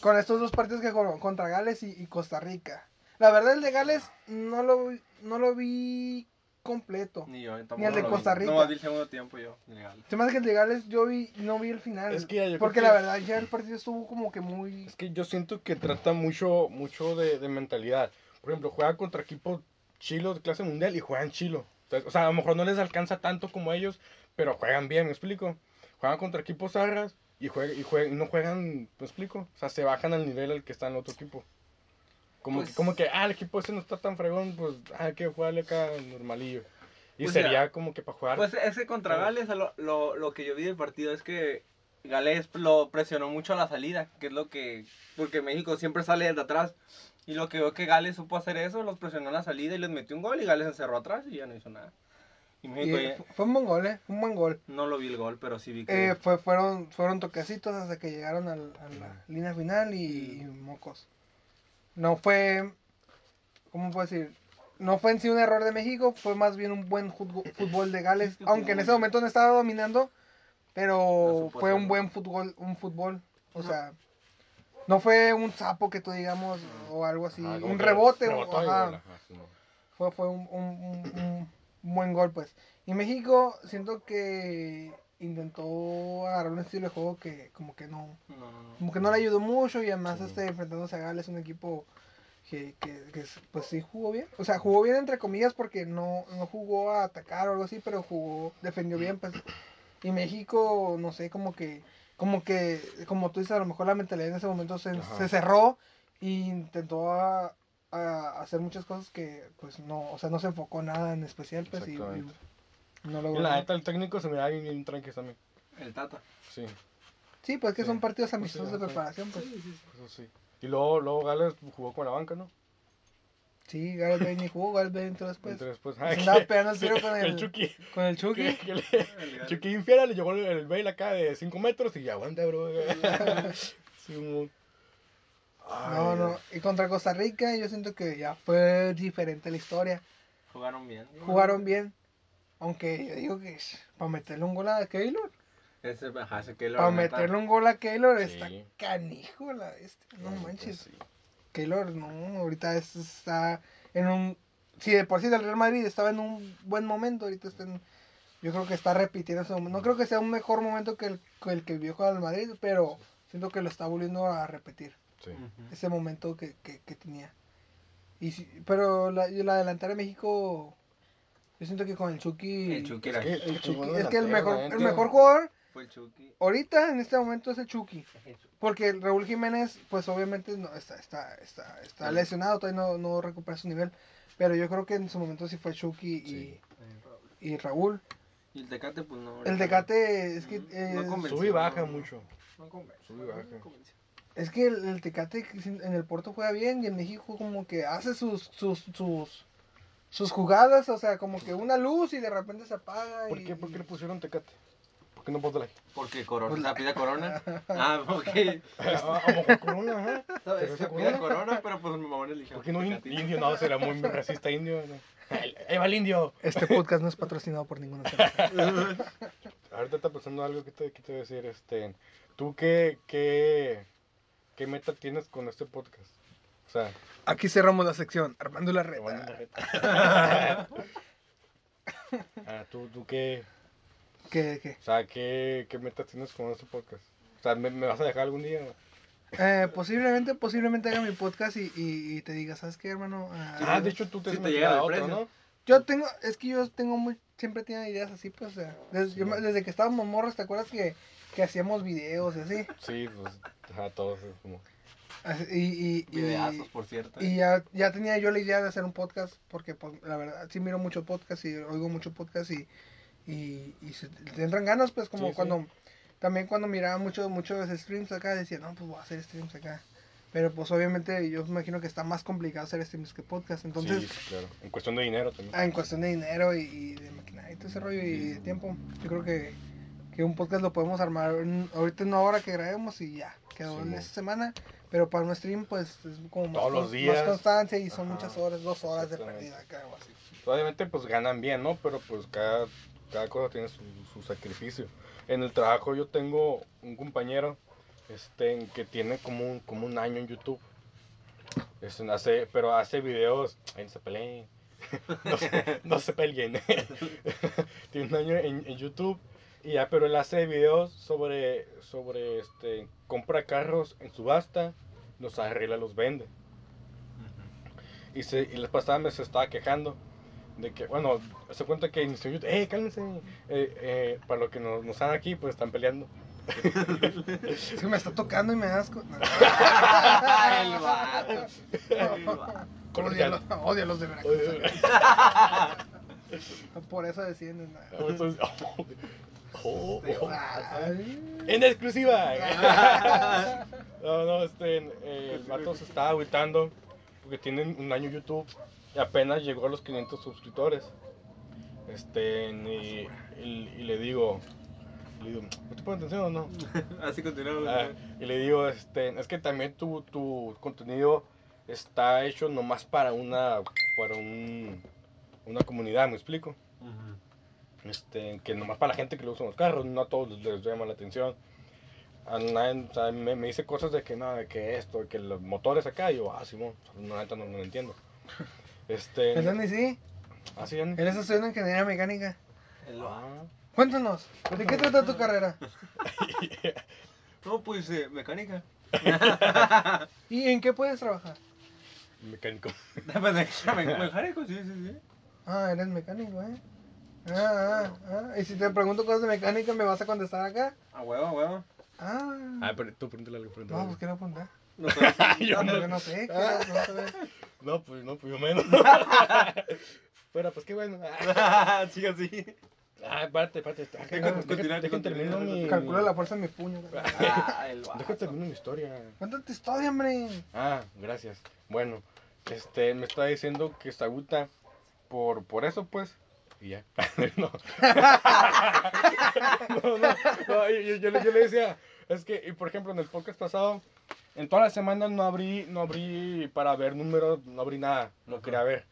Con estos dos partidos que jugaron, contra Gales y, y Costa Rica. La verdad, el de Gales no lo, vi- no lo vi completo. Ni yo, tampoco Ni el de lo vi. Costa Rica. No, vi el segundo tiempo yo. legal. Se me hace que el de Gales yo vi, no vi el final. Es que ya, yo creo porque que- la verdad ya el partido estuvo como que muy... Es que yo siento que trata mucho, mucho de, de mentalidad. Por ejemplo, juega contra equipos chilos de clase mundial y juegan chilo. Entonces, o sea, a lo mejor no les alcanza tanto como ellos, pero juegan bien, ¿me explico? Juegan contra equipos zarras y, juega, y, juega- y no juegan, ¿me explico? O sea, se bajan al nivel al que está el otro equipo. Como, Pues- que, como que, ah, el equipo ese no está tan fregón, pues hay que jugarle acá normalillo. Y Pues sería ya. como que para jugar. Pues ese contra. Gales, lo, lo, lo que yo vi del partido es que Gales lo presionó mucho a la salida, que es lo que. Porque México siempre sale desde atrás. Y lo que veo que Gales supo hacer eso, los presionó a la salida y les metió un gol y Gales se cerró atrás y ya no hizo nada. Y ya- fue un buen gol, ¿eh? Un buen gol. no lo vi el gol, pero sí vi que. Eh, fue, fueron, fueron toquecitos hasta que llegaron al- a la línea final y, y mocos. No fue, ¿cómo puedo decir? No fue en sí un error de México, fue más bien un buen fútbol de Gales, Es que aunque en ese momento no estaba dominando, pero fue un buen fútbol, un fútbol, o No. sea, no fue un sapo que tú digamos o algo así, Ajá, un rebote, o- ajá, sí, fue, fue un- un- un buen gol, pues. Y México, siento que intentó agarrar un estilo de juego que como que no, No, no, no. como que no le ayudó mucho y además Sí. este enfrentándose a Gales, un equipo que, que, que es- pues sí jugó bien. O sea, jugó bien entre comillas porque no, no jugó a atacar o algo así, pero jugó, defendió bien, pues. Y México, no sé, como que, como que, como tú dices, a lo mejor la mentalidad en ese momento se, se cerró e intentó a, a hacer muchas cosas que, pues no, o sea, no se enfocó nada en especial, pues, y, y no la neta, el técnico se me da bien, bien tranqui también. El Tata. Sí, Sí, pues que Sí. son partidos Pues sí, amistosos de preparación, pues. eso sí. Y luego, luego Gales jugó con la banca, ¿no? Sí, Gareth Bale ni jugó, Gareth Bale entró después. Entonces, pues, Se ah, andaba que- pegando el tiro *laughs* con el- Chucky. Con el Chucky. Que, que le, Chucky infiera, le llegó el, el Bale acá de 5 metros y ya aguanta, bro. sí, *laughs* un- Ay, No, no. Y contra Costa Rica yo siento que ya fue diferente la historia. Jugaron bien. Jugaron bien. Aunque yo digo que para meterle un gol a Keylor. Ese, ajá, Para meterle un gol a Keylor Sí. está canijo la este. No manches. pues sí. Keylor no, ahorita es- está en un... Si de por sí del Real Madrid estaba en un buen momento, ahorita está en... Yo creo que está repitiendo ese momento. No creo que sea un mejor momento que el que, el que vivió con el Madrid, pero siento que lo está volviendo a repetir. Sí. Ese momento que, que, que tenía. Y sí- pero la, la delantera de México, yo siento que con el Chucky... El Chucky Es era. que, el Chucky- es que el mejor, el mejor jugador Fue el Chucky. ahorita en este momento es el Chucky. Porque el Raúl Jiménez, pues obviamente no, está, está, está, está Sí. lesionado, todavía no, no recupera su nivel. Pero yo creo que en su momento sí fue Chucky y, Sí. y Raúl. Y el Tecate, pues no. El Tecate es que... No es-. Sube y baja mucho. No convence. Sube y baja. Es que el, el Tecate en el Porto juega bien y en México como que hace sus, sus, sus, sus jugadas, o sea, como que una luz y de repente se apaga. ¿Por y- qué, ¿Por qué le pusieron Tecate? ¿Por qué no Bud Light? Porque Corona. Pues la- pide Corona. *laughs* Ah, ok. A a lo mejor Corona. Pero Se pide Corona. Pero pues mi mamá le eligió. ¿Por qué no Tecate. indio? No, será muy, racista indio. ¿no? ¡Ahí va el indio! Este podcast no es patrocinado por ninguna *laughs* cerveza. Ahorita está pasando algo que te, que te voy a decir. Este, ¿Tú qué, qué, qué meta tienes con este podcast? O sea, Aquí cerramos la sección, Armando la a reta. la reta. ah, ¿tú, ¿Tú qué, ¿Qué, qué? o sea, qué, qué metas tienes con este podcast? O sea, ¿me, me vas a dejar algún día? Eh, posiblemente, posiblemente haga mi podcast y, y, y te diga, ¿sabes qué, hermano? Ah, Ah, de hecho tú te Si te llega a otro. ¿no? Yo tengo, es que yo tengo muy, siempre tiene ideas así, pues, o sea, desde, Sí, yo desde que estábamos morros, ¿te acuerdas que, que hacíamos videos y así? Sí, pues, ajá, todos es como... Y, y, y, Videazos, por cierto. y ya, ya tenía yo la idea de hacer un podcast, porque pues, la verdad, sí miro mucho podcast y oigo mucho podcast y, y, y se, te entran ganas, pues, como Sí, sí. cuando, también cuando miraba mucho, muchos streams acá, decía, no, pues voy a hacer streams acá. Pero pues obviamente yo me imagino que está más complicado hacer streams que podcast, entonces... sí, claro. En cuestión de dinero también. Ah, en cuestión de dinero y, y de maquinaria y todo ese rollo y de tiempo, yo creo que, que un podcast lo podemos armar en- ahorita en una hora que grabemos y ya, quedó Sí, en esta semana. Pero para un stream, pues es como más, Todos los días. más constancia y son Ajá, muchas horas, dos horas de pérdida acá o así. Obviamente pues ganan bien, ¿no? Pero pues cada, cada cosa tiene su, su sacrificio. En el trabajo yo tengo un compañero este, que tiene como un, como un año en YouTube. Es un- hace, pero hace videos. Ay, no se peleen. *laughs* no, se, no se peleen. *laughs* tiene un año en, en YouTube. Y ya, pero él hace videos sobre, sobre este, compra carros en subasta, los arregla, los vende. Y, se, y la pasada me se estaba quejando de que, bueno, se cuenta que inició YouTube, ¡eh, cálmense! Eh, eh, para los que nos, nos están aquí, pues están peleando. *laughs* Es que me está tocando y me da asco. No. el vato. El vato. Odialos, odialos de Veracruz. Por eso descienden. ¿no? *laughs* Oh, oh, en exclusiva. *laughs* no, no, este, eh, el vato se estaba agüitando porque tienen un año YouTube y apenas llegó a los 500 suscriptores. Este, y, y- y le digo, le digo, ¿no te ponen atención o no? *laughs* Así continuamos. Ah, y le digo, este, es que también tu, tu contenido está hecho nomás para una, para un, una comunidad, ¿me explico? Ujú. Este, que nomás para la gente que le usan los carros, no a todos les llama la atención. A nadie, o sea, me, me dice cosas de que no, de que esto, de que los motores acá, y yo, ah, Simón, no, neta no, no lo entiendo. *laughs* Este, El Dani sí, ah, sí, Dani. él está estudiando ingeniería mecánica. Ah. Cuéntanos, ¿de qué trata tu carrera? *laughs* No, pues eh, mecánica. *laughs* ¿Y en qué puedes trabajar? Mecánico. Me- me- Mecánico, sí, sí, sí. Ah, eres mecánico, ¿eh? Ah, ah, ah. Y si te pregunto cosas de mecánica, ¿me vas a contestar acá? A huevo, a huevo. Ah. Ah, pero tú pregúntale algo, pregúntale No, pues quiero apuntar. No sé. *laughs* Yo No, no- yo no sé. quiero- no sé. No, pues no, pues yo menos. *laughs* Pero pues qué bueno. *laughs* Sigue así. Ah. Ah, Continúa, Déjame déjame termino mi. Calcula la fuerza de mi puño. Ah, el Déjame vato. termino mi historia. Cuéntate tu historia, hombre. Ah, gracias. Bueno, este, me está diciendo que se agüita por, por eso, pues. Y ya. *laughs* *laughs* no. no, no, no, yo, yo- yo le, decía, es que, y por ejemplo, en el podcast pasado, en toda la semana no abrí, no abrí para ver números, no abrí nada, no Ajá. quería ver.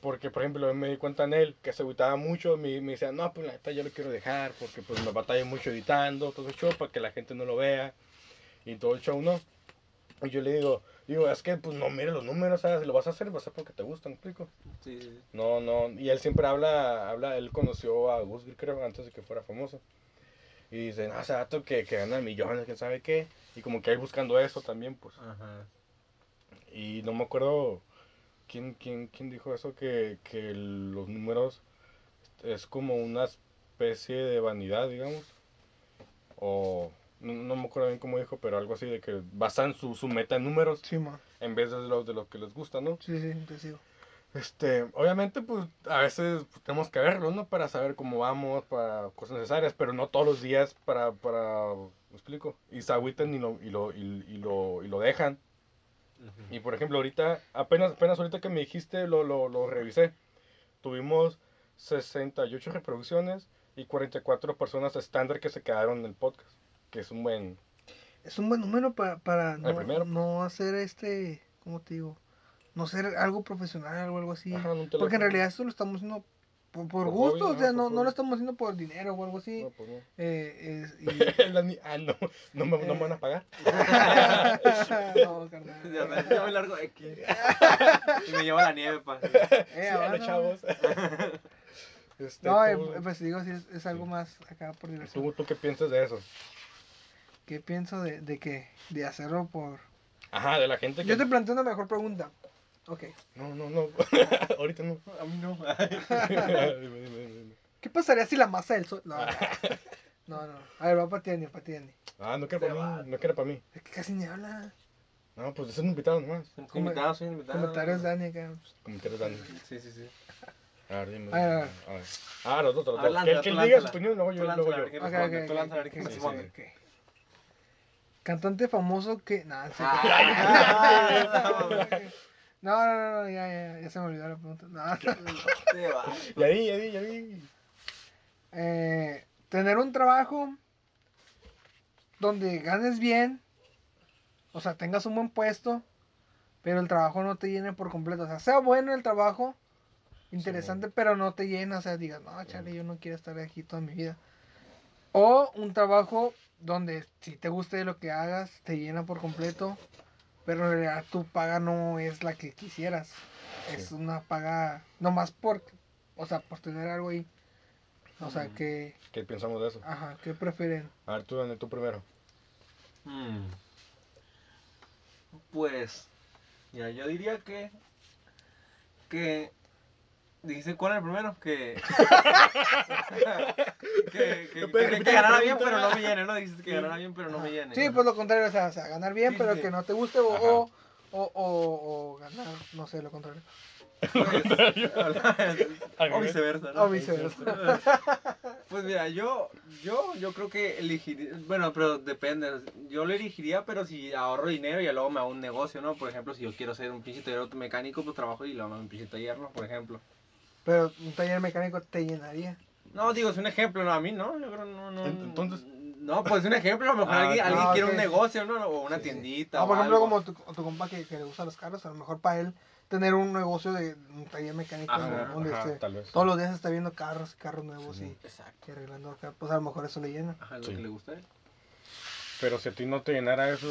Porque, por ejemplo, me di cuenta en él que se agüitaba mucho, me, me decía, no, pues la neta yo lo quiero dejar, porque pues me batalla mucho editando, todo el show, para que la gente no lo vea, y todo el show, ¿no? Y yo le digo, digo, es que pues no mire los números, ¿sabes? Si lo vas a hacer, vas a hacer porque te gusta, ¿me explico? Sí, sí. No, no, y él siempre habla, habla, él conoció a Gus, creo, antes de que fuera famoso. Y dice, no, ese dato que, que gana millones, que sabe qué. Y como que ahí buscando eso también, pues. Ajá. Y no me acuerdo quién, quién, quién dijo eso, que, que los números es como una especie de vanidad, digamos. O no, no me acuerdo bien cómo dijo, pero algo así de que basan su, su meta en números Sí, en vez de los de los que les gusta, ¿no? Sí, sí, te sigo. Este, obviamente, pues a veces pues, tenemos que verlo, ¿no? Para saber cómo vamos, para cosas necesarias, pero no todos los días para, para, ¿me explico? Y se agüitan y lo, y lo, y, y lo, y lo dejan. Y por ejemplo, ahorita, apenas, apenas ahorita que me dijiste, lo, lo, lo revisé. Tuvimos 68 reproducciones y 44 personas estándar que se quedaron en el podcast. Que es un buen... Es un buen número para, para no, primero. no hacer este, ¿cómo te digo? No ser algo profesional o algo así. Ajá, Porque en realidad esto lo estamos haciendo por, por Por gusto, hobby, o sea, no, no lo estamos haciendo por dinero o algo así. No, pues no. Eh, es- y- *laughs* ah, no, no me, no me van a pagar. *laughs* no, carnal. *laughs* Ya me, ya me largo de aquí. Y me lleva la nieve, pa. Eh, Sí, ahora dale, no. chavos. Este, No, eh, tú- pues digo, sí, es, es algo Sí. más acá por diversión. ¿Tú, ¿Tú qué piensas de eso? ¿Qué pienso de, de que de hacerlo por... Ajá, de la gente que... Yo te planteo una mejor pregunta. Ok. No, no, no. *laughs* Ahorita no. A mí no. dime, dime, dime, dime. ¿Qué pasaría si la masa del sol... No, no, *laughs* no. A ver, va para ti, Dani, para ti, Dani. Ah, no quiero para mí, no quiero para mí. Es que casi ni habla. No, pues es un invitado nomás. Soy invitado, soy invitado. Comentarios Dani acá. Comentarios Dani. Sí, sí, sí. A ver, dime. A ver, a ver. a ver. Ah, los dos, los dos. Que, que él diga su opinión, luego yo, Tú luego yo. Ok, ok, Tú lánzala, a ver ok, quién ok, responde. ok. Cantante famoso que... Nah, sí. Ah, No, no, no, no, ya, ya, ya se me olvidó la pregunta. No. Ya vi, ya vi, ya vi. Eh, tener un trabajo donde ganes bien, o sea, tengas un buen puesto, pero el trabajo no te llene por completo. O sea, sea bueno el trabajo, interesante, pero no te llena. O sea, digas, no, chale, yo no quiero estar aquí toda mi vida. O un trabajo donde si te guste lo que hagas, te llena por completo, pero en realidad tu paga no es la que quisieras. Es una paga nomás por, o sea, por tener algo ahí. O sea, que, ¿Qué pensamos de eso? ajá, ¿qué prefieren? A ver, tú, Dani, tú primero. Mm. Pues, mira, yo diría que. Que. Dijiste cuál era el primero? Que. *laughs* que, que, ganara bien, pero no me llene, ¿no? Dijiste que ganara bien, pero no me llene. Sí, pues lo contrario, o sea, o sea, ganar bien, Sí, pero sí. que no te guste, o, o, o, o- o ganar, no sé, lo contrario. *laughs* Pues, *laughs* o viceversa, ¿no? O viceversa. Pues mira, yo, yo, yo creo que elegiría, bueno, pero depende, yo lo elegiría, pero si ahorro dinero y luego me hago un negocio, ¿no? Por ejemplo, si yo quiero ser un pinche taller mecánico, pues trabajo y luego me hago un pinche taller, ¿no? Por ejemplo. Pero un taller mecánico te llenaría. No, digo, es un ejemplo, no a mí, ¿no? Yo creo, no, no. Entonces- No, pues es un ejemplo, a lo mejor *laughs* Ah, alguien, alguien Ah, quiere un negocio, ¿no? O una Sí, sí. tiendita. Ah, o por ejemplo, algo. como tu, tu compa que, que le gustan los carros, a lo mejor para él tener un negocio de un taller mecánico Ajá, donde Ajá, esté- tal vez. todos los días está viendo carros, carros nuevos Sí. y, y arreglando acá, pues a lo mejor eso le llena. Ajá, lo Sí. que le gusta a él. Pero si a ti no te llenara eso,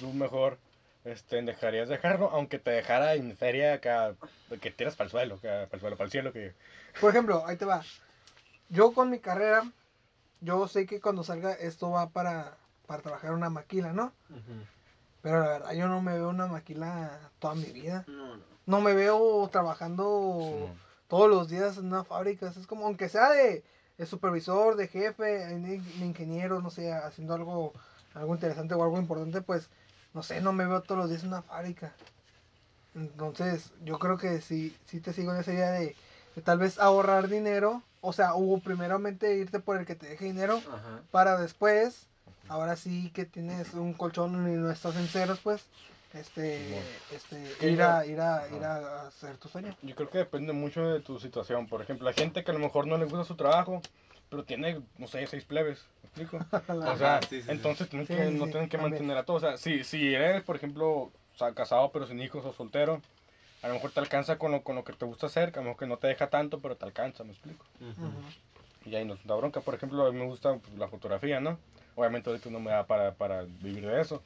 tú mejor este, dejarías dejarlo, aunque te dejara en feria acá, que tiras para el suelo, para el suelo, para el cielo, que... Por ejemplo, ahí te va. Yo con mi carrera, yo sé que cuando salga esto va para, para trabajar una maquila, ¿no? Pero la verdad, yo no me veo una maquila toda mi vida. No, no. No me veo trabajando todos los días en una fábrica. Es como, aunque sea de, de supervisor, de jefe, de, de ingeniero, no sé, haciendo algo, algo interesante o algo importante, pues, no sé, no me veo todos los días en una fábrica. Entonces, yo creo que sí, sí te sigo en esa idea de, de tal vez ahorrar dinero. O sea, hubo primeramente irte por el que te deje dinero Ajá. para después, ahora sí que tienes un colchón y no estás en ceros, pues, este, este, ir a, ir a, ir a hacer tu sueño. Yo creo que depende mucho de tu situación. Por ejemplo, hay gente que a lo mejor no le gusta su trabajo, pero tiene, no sé, seis plebes, ¿me explico? *laughs* O sea, sí, sí, entonces tienen Sí, que, sí, no tienen que también. mantener a todos. O sea, si, si eres, por ejemplo, o sea, casado pero sin hijos o soltero, a lo mejor te alcanza con lo, con lo que te gusta hacer, a lo mejor que no te deja tanto, pero te alcanza, ¿me explico? Ujú. Ujú. Y ahí no da bronca. Por ejemplo, a mí me gusta pues, la fotografía, ¿no? Obviamente ahorita no me da para, para vivir de eso.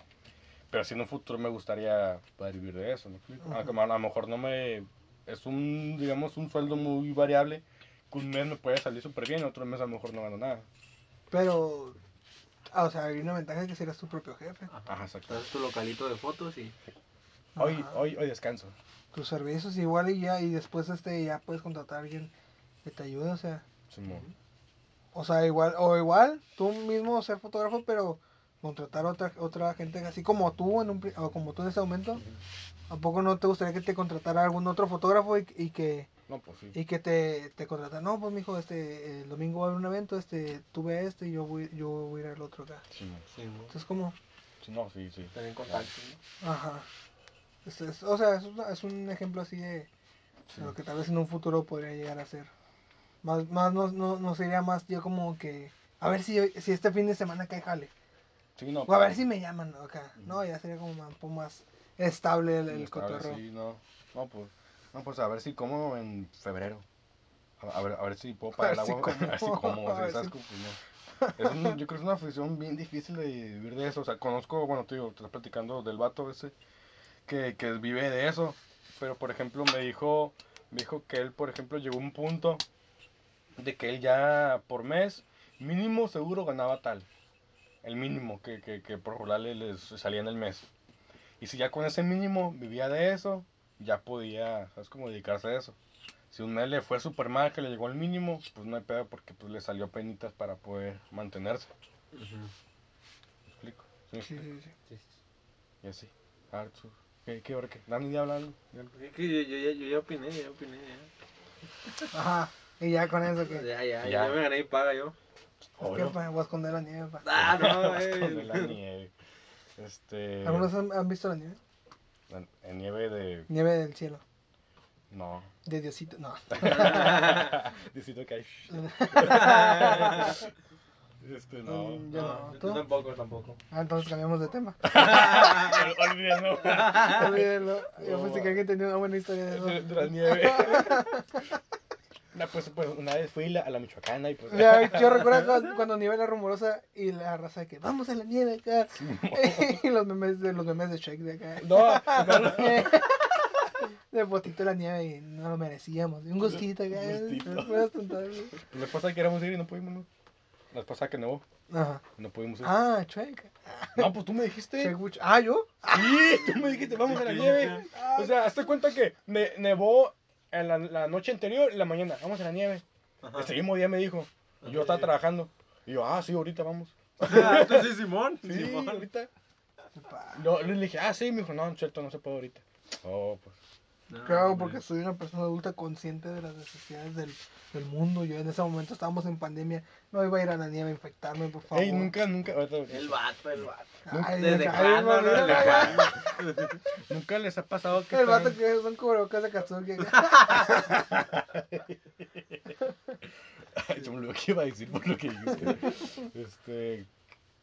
Pero si en un futuro me gustaría poder vivir de eso, ¿me explico? Ujú. Aunque a lo mejor no me... Es un, digamos, un sueldo muy variable. Que un mes me puede salir súper bien, otro mes a lo mejor no gano nada. Pero, ah, o sea, hay una ventaja que serás tu propio jefe. Ajá. Exacto. Entonces tu localito de fotos y. Hoy, Ajá. hoy, hoy descanso. Tus servicios igual y ya, y después este ya puedes contratar a alguien que te ayude, o sea, Simón. o sea, igual, o igual, tú mismo ser fotógrafo, pero contratar otra, otra gente así como tú en un, pri- o como tú en ese momento, ¿a poco no te gustaría que te contratara algún otro fotógrafo y, y que No, pues sí. y que te, te contratara? No, pues mijo, este, el domingo va a haber un evento, este, tú ve este y yo voy, yo voy a ir al otro acá. Sí, ¿no? Entonces como, Sí, no, sí, sí. Estar en contacto, ¿no? ajá. Es- es- o sea, es, una- es un ejemplo así de, de lo que tal vez en un futuro podría llegar a ser. Más, más no, no, no sería más yo como que, a ver si, hoy- si este fin de semana cae jale. Sí, no. O a ver pues, si me llaman acá. No, ya sería como un poco más estable el, el estable, cotorreo. sí, no. No, pues, no, pues a ver si como en febrero. A, ver, a ver si puedo pagar el *laughs* si agua. *laughs* a ver si como. A así, ver ¿sabes? si-. Es un- yo creo que es una afición bien difícil de vivir de eso. O sea, conozco, bueno, te digo, estás platicando del vato ese que, que vive de eso. Pero, por ejemplo, me dijo, me dijo que él, por ejemplo, llegó a un punto de que él ya por mes, mínimo seguro ganaba tal. el mínimo que, que, que por regular le- les salía en el mes. Y si ya con ese mínimo vivía de eso, ya podía, ¿sabes cómo dedicarse a eso? Si un mes le fue súper mal, que le llegó al mínimo, pues no hay pedo porque pues le salió penitas para poder mantenerse. ¿Me explico? Sí, Sí, sí, sí. y así. A tú, ¿qué, qué hora qué? Dani, ya hablando. Es que yo, yo, ya- yo ya opiné, ya opiné, ya. Ajá. Y ya con eso que. Ya, ya, Ya. ya me gané y paga yo. ¿Qué pa? Voy a esconder la nieve, pa. Ah, no, *laughs* Con la eh. nieve. Este. ¿Algunos han, han visto la nieve? En nieve de. Nieve del cielo. No. De Diosito. No. *laughs* Diosito que hay. *laughs* Este, no. Mm, Yo no. yo ¿Tú? tampoco, tampoco. Ah, entonces cambiamos de tema. Ol- *laughs* Olvídenlo. Olvídenlo. Yo pensé que alguien tenía una buena historia de de la nieve. No, pues, pues una vez fui la- a la Michoacana y pues. Ya, *laughs* yo recuerdo cuando, cuando nieve la rumorosa y la raza de que vamos a la nieve acá. *laughs* y los memes de los memes de Shrek de acá. No, no, no. *laughs* De botito de la nieve y no lo merecíamos. Y un gustito acá. Pues la pasada que queríamos ir y no pudimos, ¿no? La pasada que nevó, Ajá. no pudimos ir. Ah, Shrek. No, pues tú me dijiste. Ah, ¿yo? Sí, tú me dijiste, vamos a la nieve. O sea, hazte cuenta que ne- nevó en la, la noche anterior y la mañana. Vamos a la nieve. Ajá. Ese mismo día me dijo. Y yo estaba trabajando. Y yo, ah, sí, ahorita vamos. *laughs* Ah, ¿Tú sí, Simón? Sí, Simón. ahorita. Yo le dije, ah, sí, me dijo, no, cierto, no se puede ahorita. Oh, pues. Hombre. Porque soy una persona adulta consciente de las necesidades del, del mundo. Yo en ese momento estábamos en pandemia. No iba a ir a la nieve a infectarme, por favor. Ey, nunca, nunca, El vato, el vato. Ay, Desde no? Desde *laughs* nunca les ha pasado que. El vato están- que son cubrebocas de Katsuki. se me olvidó que iba a decir por lo que dijiste. Este.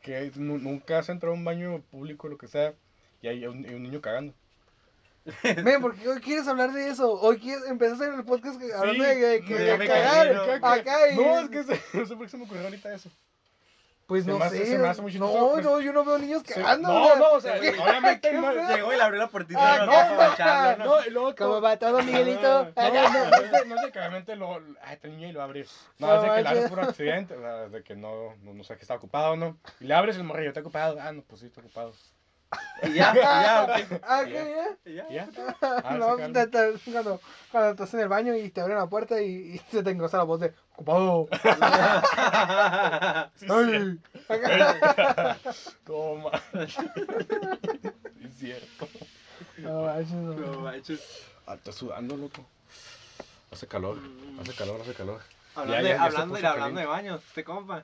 Que nu- nunca has entrado a un baño público, lo que sea, y hay un, hay un niño cagando. *laughs* Ven, porque hoy quieres hablar de eso. Hoy quieres empezar a hacer el podcast que, hablando de, de- que- de cagar. Acá y... No, es que se- *laughs* no sé por qué se me ocurrió ahorita eso. Pues no sé. se me hace muy no, chistoso, no, yo no veo niños cagando. no, no, o sea, *laughs* obviamente. Llegó y le abrió la puertita. Ah, no, no, ¿no? No, y luego ¿Cómo todo- va todo, Miguelito? No, no, no, no, que obviamente lo. Este niño y lo abres. No, No es de que le abres por accidente. O sea, de que no, no, sé que está ocupado, ¿no? Y le abres el morrillo, está ocupado. Ah, no, pues sí, está ocupado. Y ya, y ya, *laughs* ok. Ah, Ya. ¿qué? ya? Ya. ¿Y ya? *laughs* Ah, no, sacarlo. te- te- cuando, cuando estás en el baño y te abren la puerta y, y se te engrosa la voz de ocupado. *laughs* Sí, Ay. Acá. Toma. es cierto. No, manches, no. No manches. Ah, está sudando, loco. Hace calor, hace calor, hace calor. Hablando, Ya, de, ya, ya se hablando, hablando de baños, este compa.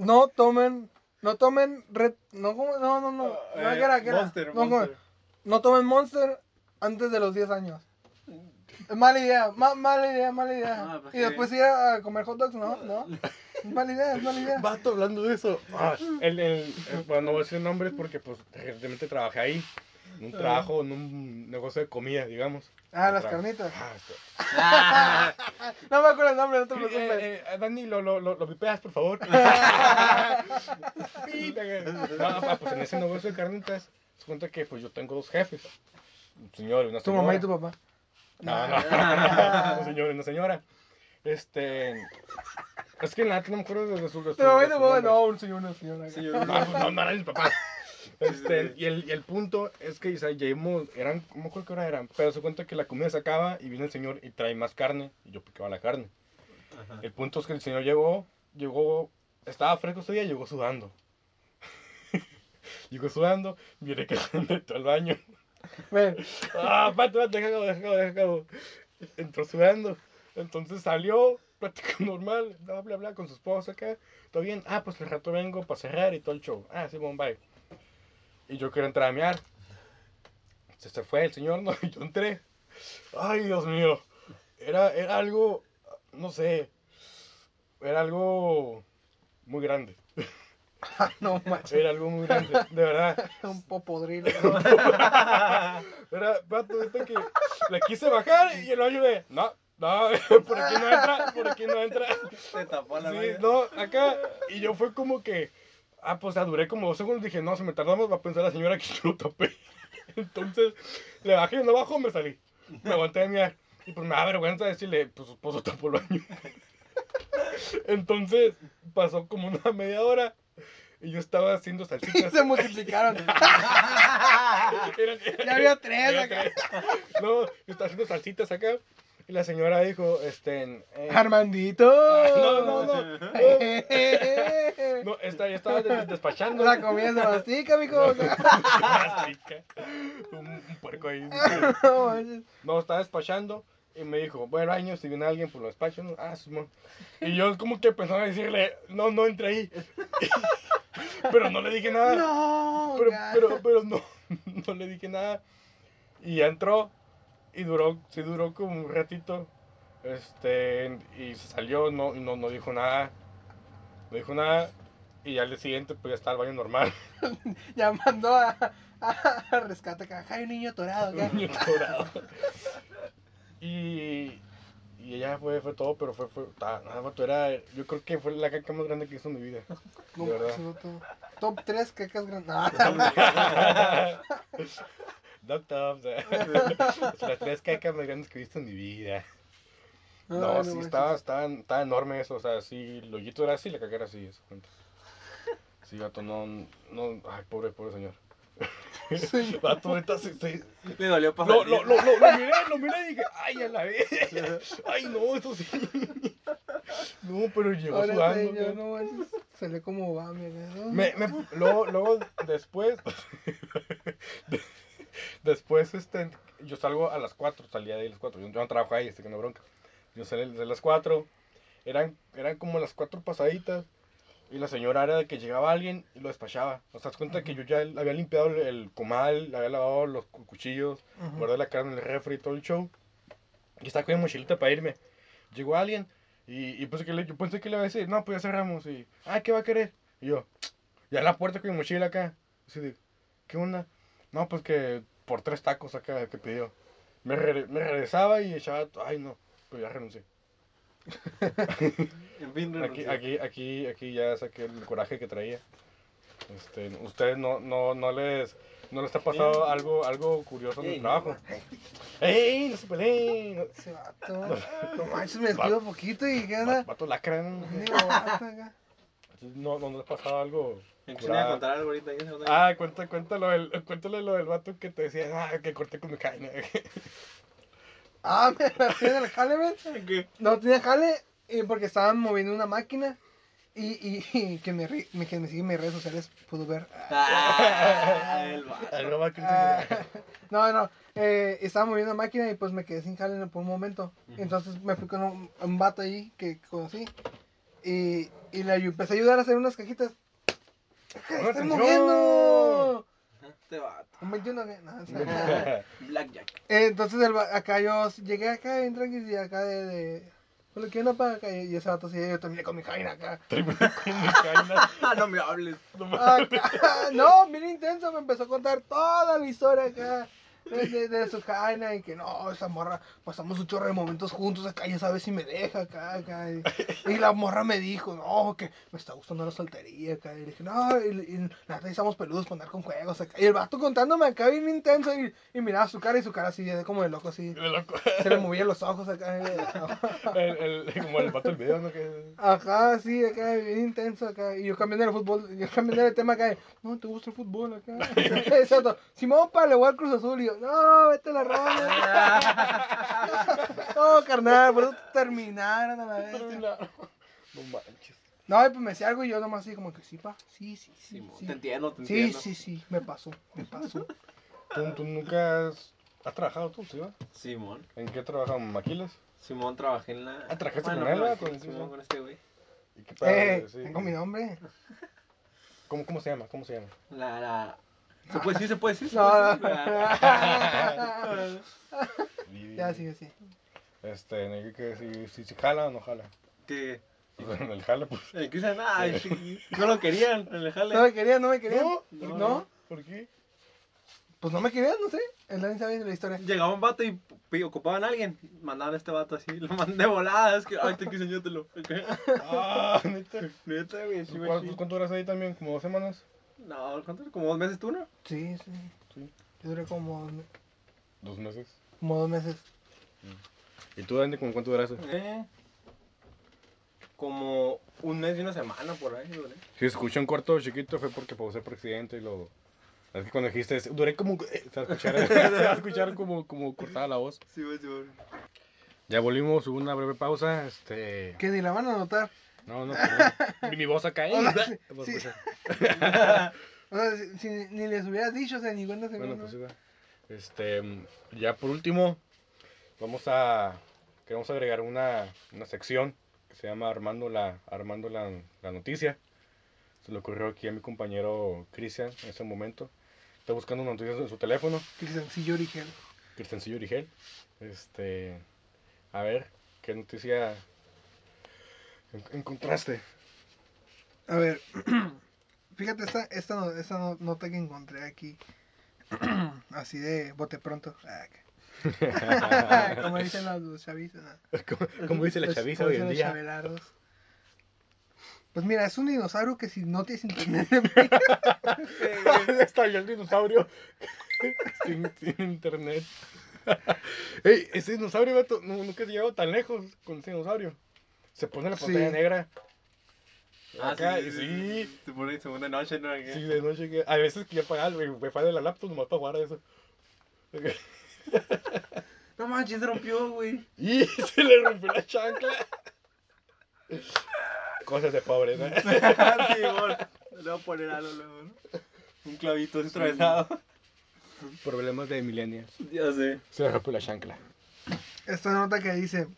no tomen, no tomen, red, no, no, no, no, no, ¿qué era, era? Eh, Monster, No. Monster. No tomen Monster antes de los 10 años. Mala idea, ma- mala idea, mala idea. Ah, pues y después ir a comer hot dogs, ¿no? ¿No? *laughs* Mala idea, es mala idea. Vato hablando de eso. Ah, el, el, el- bueno, no voy a decir nombres porque pues recientemente trabajé ahí. En un trabajo, en un negocio de comida, digamos. Ah, las carnitas. Ah, esto. Ah, *laughs* No me acuerdo el nombre, no te Eh, preocupes. eh, eh, Dani, lo, lo, lo, lo vipeas, por favor. *laughs* No, pa, pues en ese negocio de carnitas, se cuenta que pues yo tengo dos jefes. Un señor y una Tu señora. mamá y tu papá. No, no, *laughs* un señor y una señora. Este. Es que nada, no me acuerdo de su. de su- Tu mamá y de tu sus papá, nombres. no, un señor, una señora. Señor. No, no, no eran mis papás. Este, y, el, y el punto es que o sea, llevamos, eran, me acuerdo qué hora eran, pero se cuenta que la comida se acaba y viene el señor y trae más carne y yo picaba la carne. Ajá. El punto es que el señor llegó, llegó, estaba fresco ese día, llegó sudando. *laughs* llegó sudando, mire que se *laughs* metió al baño. Ven, Ah, espérate, espérate, deja acabo, deja deja. Entró sudando. Entonces salió, platicó *laughs* normal, bla, bla, bla, con su esposa acá. ¿Todo bien? Ah, pues el rato vengo para cerrar y todo el show. Ah, sí, bon, bye. Y yo quiero entrar a mear. Se, se fue el señor, *laughs* ¿no? Y yo entré. Ay, Dios mío. Era, era algo, no sé, era algo muy grande. Ah, no manches. Era algo muy grande, de verdad. *laughs* Un popodrilo. *laughs* Era, vato, esto que le quise bajar y el baño de, no, no, por aquí no entra, por aquí no entra. Te tapó la Sí, no, acá. Y yo fue como que, ah, pues ya duré como dos segundos. Dije, no, si me tardamos, va a pensar la señora que yo lo tapé. *laughs* Entonces, le bajé y no bajo, me salí. Me aguanté de mirar. Y pues me da vergüenza decirle, pues su esposo tapó el baño. *laughs* Entonces, pasó como una *laughs* media hora. Y yo estaba haciendo Y salsitas. se multiplicaron. Ya había tres acá. No, yo estaba haciendo salsitas acá. Y la señora dijo, este. eh, Armandito. no, no, no. No, *laughs* no esta, ya estaba des- despachando. La comida se mastica, mijo. *laughs* Mastica. un, un puerco ahí. No. *laughs* No, estaba despachando. Y me dijo, bueno, año, si viene alguien, pues lo despacho. ¿no? Ah. Y yo como que pensaba decirle, no, no entre ahí. pero no le dije nada. No, pero, pero, pero no, no le dije nada. Y ya entró. Y duró, sí duró como un ratito. Este, y se salió, no, no, no dijo nada. No dijo nada. Y al día siguiente, pues ya estaba el baño normal. *laughs* Ya mandó a, a, a rescate acá. Hay un niño atorado acá. Un niño dorado. *laughs* Y, y ya fue, fue todo, pero fue, fue, nada, vato, era, yo creo que fue la caca más grande que hizo en mi vida. No, De verdad. no, todo. Top 3 cacas grandes. *laughs* No, Doctor, o sea, *laughs* las tres cacas más grandes que he visto en mi vida. No, no sí, manches. estaba, estaba, estaba enorme eso, o sea, sí, el hoyito era así, la caca era así, eso cuenta. Sí, vato, no, no, ay, pobre, pobre señor. Sí. *laughs* Vato, ahorita se, se, Le dolió para Lo, lo, lo, lo, lo miré, lo miré y dije, ay, a la vez. Ay, no, eso sí. No, pero llegó Ahora sudando. señor, no. Se ve como va, mira. ¿no? Me, me, luego, luego, después, *laughs* de- después, este, yo salgo a las 4, salía de las 4, yo, yo no trabajo ahí, así que no bronca. Yo salí de las 4, eran, eran como las 4 pasaditas, y la señora era de que llegaba alguien y lo despachaba. O sea, te das cuenta que yo ya había limpiado el, comal, había lavado los cu- cuchillos, Ujú. guardé la carne en el refri y todo el show. Y estaba con mi mochilita para irme. Llegó alguien y, y pues que le- yo pensé que le iba a decir, no, pues ya cerramos. Y, ah, ¿qué va a querer? Y yo, ya la puerta con mi mochila acá. Así de, ¿qué onda? No, pues que por tres tacos acá que pidió. Me, re- me regresaba y echaba, ay no, pues ya renuncié. *laughs* En fin, Aquí, renunció. aquí, aquí, aquí ya saqué el coraje que traía. Este, ustedes no, no, no les, no les ha pasado algo, algo curioso en el Ey, trabajo. ¡Ey! No se peleen. No- Ese vato. *laughs* No manches, me esquivo poquito y qué onda. Vato lacra, ¿no? Digo, vato acá. No, no, no les ha pasado algo. Voy a contar algo ahorita. Ah, cuenta, cuéntalo del, cuéntale lo del vato que te decía, ah, que corté con mi caña. *laughs* Ah, me la tiene el jale. ¿Qué? No tenía jale porque estaban moviendo una máquina. Y, y, y que me, ri- me, que me sigue en mis redes sociales pudo ver. Ah, el *laughs* Ah, *laughs* no, no. Eh, estaba moviendo una máquina y pues me quedé sin jale por un momento. Entonces me fui con un, un vato ahí que conocí. Y, y le empecé a ayudar a hacer unas cajitas. ¡Deja de ¡Pon estar atención! moviendo! Este vato. Un 21 que- no, *laughs* o sea, Blackjack. Eh, Entonces el acá yo llegué acá bien tranquilo y acá de, de pues le quiero para acá y ese vato sí, yo terminé con mi jaina acá. Terminé con mi. Ah, no me hables. No mames. Acá, *laughs* no, bien intenso, me empezó a contar toda la historia acá. De, de- su jaina y que no, esa morra, pasamos un chorro de momentos juntos acá, ya sabes si me deja acá, acá. Y, y la morra me dijo, no, que me está gustando la soltería acá. Y le dije, no, y, y la estamos peludos para andar con juegos acá. Y el vato contándome acá bien intenso y, y miraba su cara y su cara así, como de loco así. De loco. Se le movían los ojos acá. El, el, como el vato del video, ¿no? Que... Ajá, sí, acá, bien intenso acá. Y yo cambiando el fútbol, yo cambiando el tema acá. No, ¿te gusta el fútbol acá? *laughs* Exacto. Simón, para le voy al Cruz Azul. Y yo, no, vete a la ronda. *laughs* no, carnal, por eso terminaron a la vez. No manches. No, y pues me decía algo y yo nomás así como que sí, pa. Sí, sí, sí. Simón, sí. Te entiendo, te Sí, entiendo. sí, sí, me pasó, me pasó. ¿Tú, tú nunca has, has trabajado tú, sí, va? Simón. ¿En qué trabajas? ¿Maquilas? Simón trabajé en la. Ah, ¿trabajaste Bueno, con él? Con el Simón, Simón. con este güey. ¿Y qué padre, Eh, sí. tengo mi nombre. ¿Cómo, ¿Cómo se llama? ¿Cómo se llama? La, la. ¿Se puede decir? ¿Se puede decir? ¿Se No, puede no. decir? Ah. *laughs* *laughs* ya, sí, sí. Este, que, que si, si, si jala o no jala. ¿Qué? Pues en el jale, pues. El Cristian, ay, sí, no lo querían en el jale. No me querían, no me querían. No, no, no. ¿Por qué? Pues no me querían, no sé. El Dani sabe de la historia. Llegaba un vato y ocupaban a alguien. Mandaban a este vato así. Lo mandé volada. Es que, ay, te quise enseñártelo. *laughs* Ah, neta. Neta, güey, güey, ¿Cuánto. ¿Cuánto duras ahí también? ¿Como dos semanas? No, ¿cuánto? ¿Como dos meses tú, no? Sí, sí. Sí. Yo duré como, Dos meses. como dos meses. ¿Y tú, Dani, como cuánto duraste? Eh. Como un mes y una semana por ahí, duré. Si escuché un corto chiquito fue porque puedo ser presidente y lo... Es que cuando dijiste, duré como... eh, Se va a escuchar, se va a escuchar como, como cortada la voz. Sí, güey, sí, güey. Ya volvimos, hubo una breve pausa, este... Que ni la van a notar. No, no, pues, *laughs* no. mi voz acá, ¿eh? Hola, Pues, *laughs* sí, pues, sí. pues, *laughs* O sea, si, si ni les hubieras dicho, o sea, ni cuenta se Bueno, pues va. Este, ya por último, vamos a... Queremos agregar una, una sección que se llama Armando la, Armando la, la noticia. Se le ocurrió aquí a mi compañero Cristian en ese momento. Está buscando noticias en su teléfono. Cristiancillo origen. Cristiancillo Origel. Este, a ver, ¿qué noticia en- encontraste? A ver, *clears throat* fíjate esta, esta, no- esta no- nota que encontré aquí. *clears throat* Así de bote pronto. Ah, *laughs* Como dicen los, los chavistas. ¿no? *laughs* ¿Cómo, cómo dice la chaviza como hoy en los día? chavelardos. Pues mira, es un dinosaurio que si no tienes internet *laughs* Está yo el dinosaurio sin, sin internet. Ey, ese dinosaurio, vato, no, nunca he llegado tan lejos con ese dinosaurio. Se pone la pantalla Sí. negra. Ah, Acá, sí, sí, Se pone segunda noche, ¿no? sí, de noche. que- A veces que ya pagar el wifi de la laptop nomás para jugar a eso. *laughs* No manches, se rompió, güey. *laughs* Y se le rompió la chancla. Cosas de pobre, ¿no? *laughs* sí, bueno. Le voy a poner algo luego, ¿no? Un clavito atravesado. Problemas de millennials. Ya sé. Se le rompió la chancla. Esta nota que dice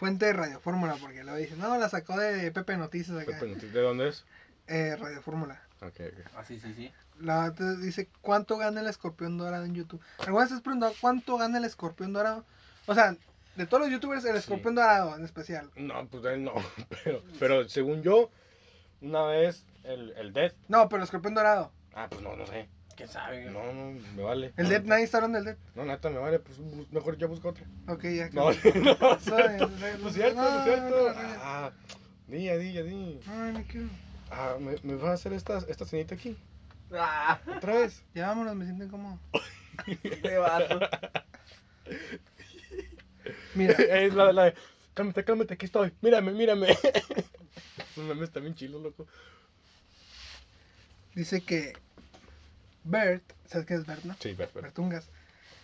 Fuente de Radio Fórmula, porque lo dice, no, la sacó de Pepe Noticias acá. ¿De dónde es? Eh, Radio Fórmula. Ok, ok. Ah, sí, sí, sí. La dice, ¿cuánto gana el escorpión dorado en YouTube? ¿Alguna vez te has preguntado cuánto gana el escorpión dorado? O sea, de todos los youtubers, el Sí. escorpión dorado en especial. No, pues él no. *laughs* Pero, pero según yo, una vez el, el Death. No, pero el escorpión dorado. Ah, pues no, no sé. ¿Quién sabe? No, no, me vale. El Dead, nadie está hablando del Dead. No, neta, me vale. Pues bu- mejor ya busco otra. Ok, ya. No, *laughs* no, No, no, es cierto, no, no no, es cierto. no, no no, no, no. Ah, di, ya di, ya di. Ay, no quiero. Ah, ¿me, me vas a hacer esta, esta cenita aquí? Ah, ¿Otra vez? *laughs* Ya vámonos, me siento incómodo. *laughs* qué vato. Mira, es la, la de, cálmate, cálmate, aquí estoy. Mírame, mírame. Esos memes están bien chilos, loco. dice que Bert, ¿sabes qué es Bert, no? Sí, perfecto. Bertungas,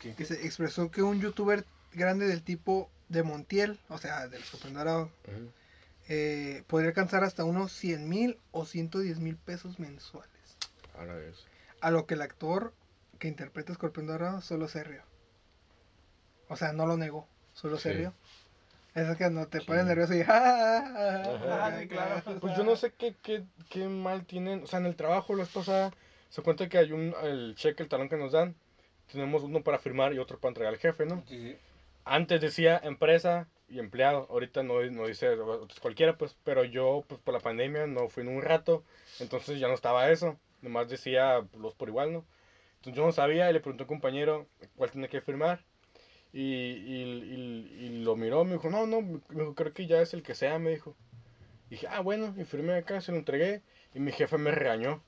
¿Qué? que se expresó que un youtuber grande del tipo de Montiel, o sea, del escorpión dorado, Ujú. eh, podría alcanzar hasta unos 100 mil o 110 mil pesos mensuales. Ahora es. A lo que el actor que interpreta a Escorpión Dorado solo se rió. O sea, no lo negó, solo se Sí. rió. Eso es que no te Sí. pones nervioso y... *laughs* "Ah, Ajá. sí, claro. Pues yo no sé qué, qué, qué mal tienen. O sea, en el trabajo, la esposa se cuenta que hay un el cheque, el talón que nos dan. Tenemos uno para firmar y otro para entregar al jefe, ¿no? Sí, sí. Antes decía empresa y empleado. Ahorita no, no dice cualquiera, pues. Pero yo, pues por la pandemia, no fui en un rato. Entonces ya no estaba eso. Nomás decía los por igual, ¿no? Entonces yo no sabía y le pregunté a un compañero cuál tenía que firmar. Y, y, y- y lo miró, me dijo, no, no, me dijo, creo que ya es el que sea, me dijo. Y dije, ah, bueno, y firmé acá, se lo entregué. Y mi jefe me regañó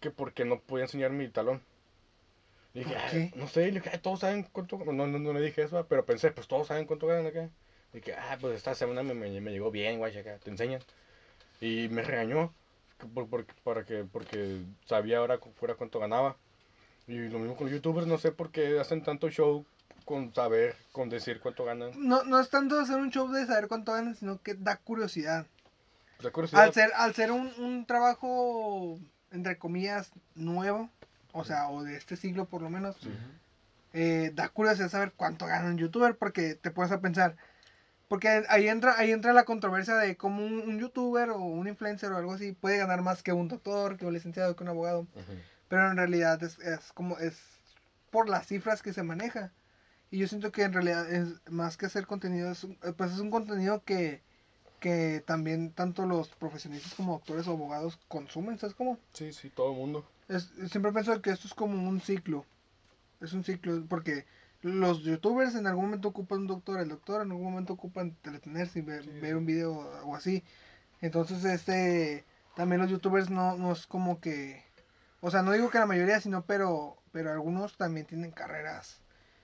que porque no podía enseñar mi talón. Le dije, ¿Por "Ah, no sé, le dije, "Ah, todos saben cuánto. No, no, no le dije eso, pero pensé, pues todos saben cuánto ganan acá. Le dije, ah, pues esta semana me, me, me llegó bien, guay, acá, te enseñan. Y me regañó por, por- para que, porque sabía ahora fuera cuánto ganaba. Y lo mismo con los youtubers, no sé por qué hacen tanto show con saber, con decir cuánto ganan. No, no es tanto hacer un show de saber cuánto ganan, sino que da curiosidad. Pues la curiosidad. Al ser, al ser un, un trabajo, entre comillas, nuevo, o sea, o de este siglo por lo menos, eh, da curiosidad saber cuánto gana un youtuber, porque te puedes a pensar, porque ahí entra, ahí entra la controversia de cómo un, un youtuber o un influencer o algo así puede ganar más que un doctor, que un licenciado, que un abogado, pero en realidad es, es como, es por las cifras que se maneja. Y yo siento que en realidad es más que hacer contenido, es un, eh, pues es un contenido que que también tanto los profesionistas como doctores o abogados consumen, ¿sabes cómo? Sí, sí, todo el mundo. Es, siempre pienso que esto es como un ciclo. Es un ciclo, porque los youtubers en algún momento ocupan un doctor, el doctor en algún momento ocupa entretenerse y ver, Sí, ver un video o así. Entonces, este, también los youtubers no, no es como que, o sea, no digo que la mayoría, sino, pero, pero algunos también tienen carreras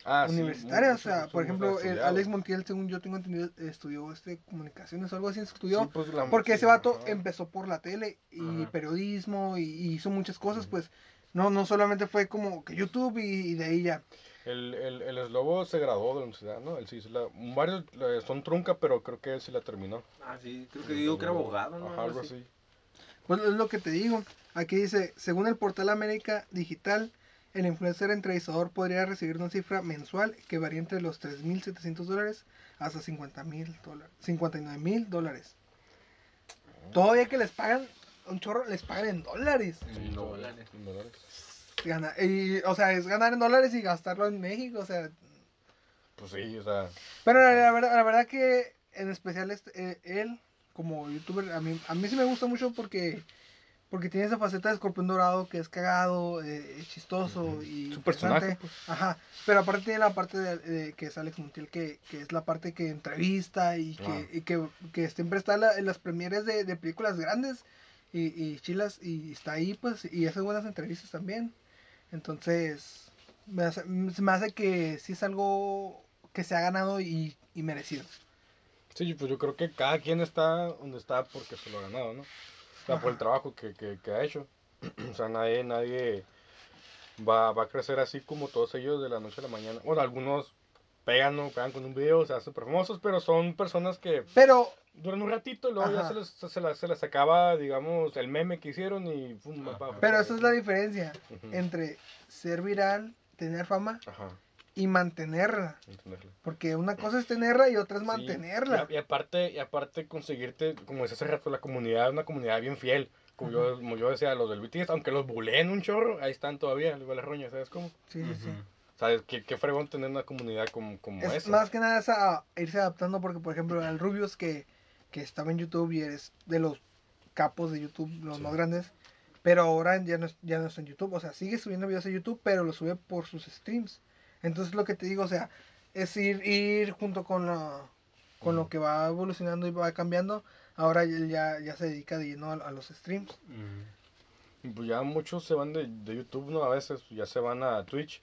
Ah, sí, universitarias. muchos o sea, por ejemplo, el. Alex Montiel, según yo tengo entendido, estudió este comunicaciones o algo así, estudió. Sí, pues, la- Porque sí, ese vato ajá. empezó por la tele y Ajá. periodismo y, y hizo muchas cosas, pues no no solamente fue como que YouTube y, y de ahí ya. El, el, el eslobo se graduó de la universidad, ¿no? Él sí, se la, varios son trunca, pero creo que él sí la terminó. Ah, sí, creo que digo que era abogado, ¿no? Ajá, algo así. Pues es lo que te digo. Aquí dice, según el portal América Digital, el influencer entrevistador podría recibir una cifra mensual que varía entre los 3.700 dólares hasta 50.000 dólares, 59.000 dólares. Todavía que les pagan un chorro, les pagan en dólares. En dólares. En dólares. Gana- y, o sea, es ganar en dólares y gastarlo en México, o sea, Pues sí, o sea, Pero la, la verdad, la verdad que en especial este, eh, él como youtuber a mí a mí sí me gusta mucho porque porque tiene esa faceta de escorpión dorado que es cagado, eh, es chistoso y Su personaje, pues. Ajá, pero aparte tiene la parte de, de que es Alex Montiel que, que es la parte que entrevista y que, y que, que siempre está en la- en las premieres de, de películas grandes y, y chilas y está ahí pues y hace buenas entrevistas también. Entonces, me hace, me hace que sí es algo que se ha ganado y, y merecido. sí, pues yo creo que cada quien está donde está porque se lo ha ganado, ¿no? O sea, por el trabajo que, que, que ha hecho. *clears throat* o sea, nadie, nadie va, va a crecer así como todos ellos de la noche a la mañana. Bueno, algunos pegan, ¿no? Pegan con un video, se hacen famosos, pero son personas que Pero, duran un ratito y luego ya Ajá. se les, se, les, se les acaba, digamos, el meme que hicieron y pum, va Ajá. pa' afuera. pero esa es la diferencia Ujú. entre ser viral, tener fama Ajá, y mantenerla. Porque una cosa es tenerla y otra es Sí, mantenerla. Y, y aparte, y aparte conseguirte, como decía hace rato, la comunidad es una comunidad bien fiel. Como, yo, como yo decía, los del BTS, aunque los buleen un chorro, ahí están todavía, igual las roñas, ¿sabes cómo? Sí, sí, sí. ¿Sabes? Qué, qué fregón tener una comunidad como, como Es esa. más que nada es a irse adaptando porque, por ejemplo, el Rubius que, que estaba en YouTube y es de los capos de YouTube, los Sí. más grandes, pero ahora ya no, ya no está en YouTube. O sea, sigue subiendo videos a YouTube, pero lo sube por sus streams. Entonces, lo que te digo, o sea, es ir, ir junto con, la, con lo que va evolucionando y va cambiando. Ahora él ya, ya se dedica de lleno a, a los streams. Y Pues ya muchos se van de, de YouTube, ¿no? A veces ya se van a Twitch,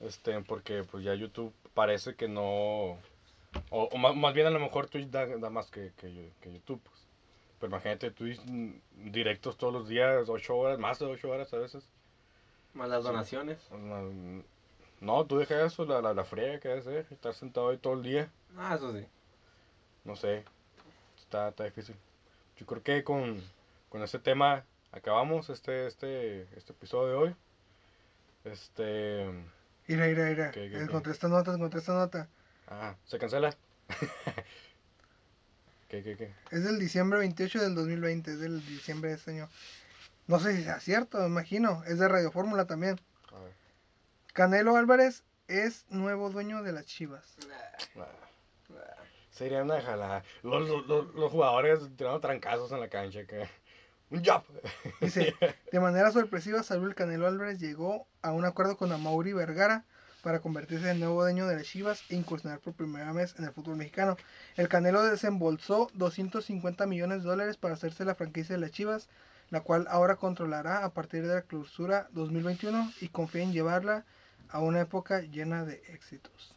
este, porque pues ya YouTube parece que no... O, o más, más bien a lo mejor Twitch da, da más que, que, que YouTube, pues. Pero imagínate Twitch mm, directos todos los días, 8 horas, más de 8 horas a veces. Más las donaciones. No, No, tú deja eso, la, la, la friega que ser, estar sentado ahí todo el día, Ah, eso sí. no sé, está, está difícil. Yo creo que con, con este tema acabamos este, este, este episodio de hoy. Este... Mira, mira, mira. ¿Qué, qué, qué? Encontré esta nota, encontré esta nota. Ah, ¿se cancela? ¿Qué, qué, qué? Es del diciembre 28 del 2020, es del diciembre de este año. No sé si sea cierto, me imagino. Es de Radio Fórmula también. A ver. Canelo Álvarez es nuevo dueño de las Chivas. Sería una jalada. Los, los, los, los jugadores tirando trancazos en la cancha. Que... Un job. Dice, *laughs* de manera sorpresiva, Saúl Canelo Álvarez llegó a un acuerdo con Amauri Vergara para convertirse en nuevo dueño de las Chivas e incursionar por primera vez en el fútbol mexicano. El Canelo desembolsó 250 millones de dólares para hacerse la franquicia de las Chivas, la cual ahora controlará a partir de la clausura 2021 y confía en llevarla a una época llena de éxitos.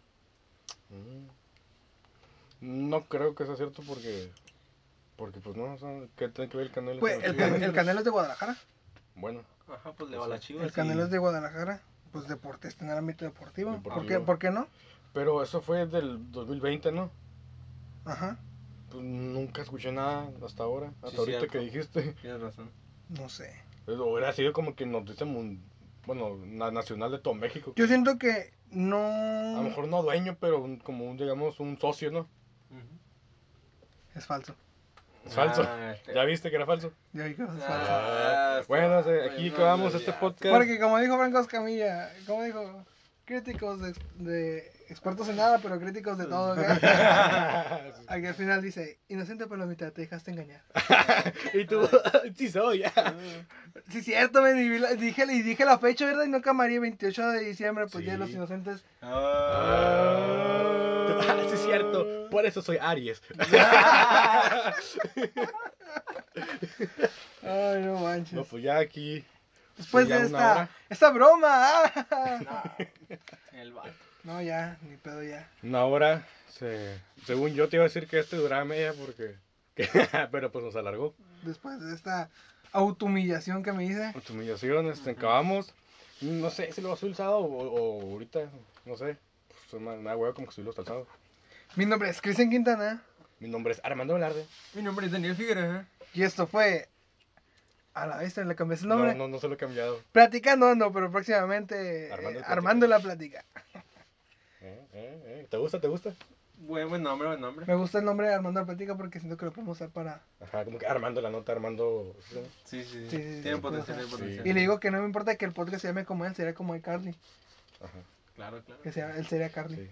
Mm. No creo que sea cierto porque. Porque, pues no, o sea, ¿qué tiene que ver el canelo? Pues con el, Chivas? el Canelo es de Guadalajara. Bueno, Ajá, pues le va a las chivas. El Canelo es de Guadalajara. Pues deporte, está en el ámbito deportivo. ¿Por qué, Deportivo. ¿Por qué no? pero eso fue del 2020, ¿no? Ajá, Pues nunca escuché nada hasta ahora. Hasta Sí, ahorita cierto. que dijiste. Tienes razón. no sé. Pues, Hubiera sido como que noticia mun- bueno, na- nacional de todo México. Yo siento que no. A lo mejor no dueño, pero un- como un, digamos, un socio, ¿no? Es falso. Es falso. Ah, este- ¿Ya viste que era falso? Ya vi que es falso. Ah, bueno, está- sí, aquí bueno, acabamos este podcast. Porque como dijo Franco Escamilla, como dijo, críticos de, de expertos en nada, pero críticos de todo. *laughs* Aquí *laughs* al final dice, inocente por la mitad, te dejaste engañar. *laughs* y tú, sí soy. Sí, cierto, la- dije, y dije la fecha, ¿verdad? Y no camaría 28 de diciembre, pues Día de los Sí. Inocentes. Ah. sí es cierto, por eso soy Aries. Ay, no manches. No, pues ya aquí. Después de esta, esta broma. ah. *laughs* El vato. No, ya, ni pedo ya. Una hora. Se... Según yo te iba a decir que este duraba media porque. *laughs* Pero pues nos alargó. Después de esta autohumillación que me hice. Con tu humillación, este, acabamos. No sé si lo vas a subir el sábado o, o ahorita. No sé. Pues me me da huevo como que subirlo hasta el sábado. Mi nombre es Cristian Quintana. Mi nombre es Armando Velarde. Mi nombre es Daniel Figueroa. Y esto fue. A la vez le cambié el No, nombre. no, no se lo he cambiado. Platicando no, pero próximamente eh, Armando Armando, Platica. la *laughs* plática. Eh, eh, eh. ¿Te gusta? ¿Te gusta? Buen, buen nombre, buen nombre. Me gusta el nombre de Armando la plática porque siento que lo podemos usar para. Ajá, como que Armando la nota, Armando. ¿sí? Sí, sí, Sí, sí, sí, Tiene sí, potencial, sí. tiene potencial. Y le digo que no me importa que el podcast se llame como él, sería como de Carly. Ajá, Claro, claro. Que sea, él sería Carly.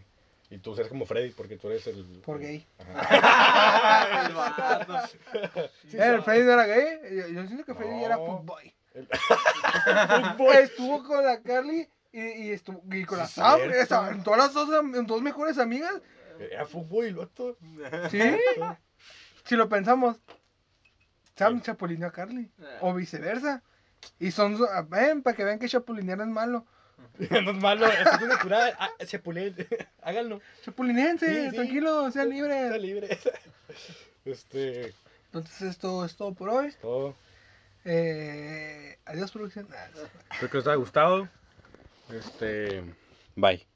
Sí. Y tú eres como Freddy porque tú eres el. Por gay. Ajá. *laughs* el. Sí, Eh, el. Freddy no era gay. Yo, yo siento que Freddy No. era footboy. El- *laughs* Estuvo con la Carly y, y estuvo y con la Sí, Sam. esa- en todas las dos, am- dos mejores amigas. Era fútbol y vato. ¿Sí? Si lo pensamos, Sam chapulineó a Carly. O viceversa. Y son, ven, para que vean que chapulinear es malo. *laughs* no es malo, es una curada. Ah, Chapulín, *laughs* háganlo. Chapulinense, Sí, sí. tranquilo, sean libres. *laughs* libre. Este. Entonces esto es todo por hoy. Todo. Eh, adiós producción. Espero que les haya gustado. Este. Bye.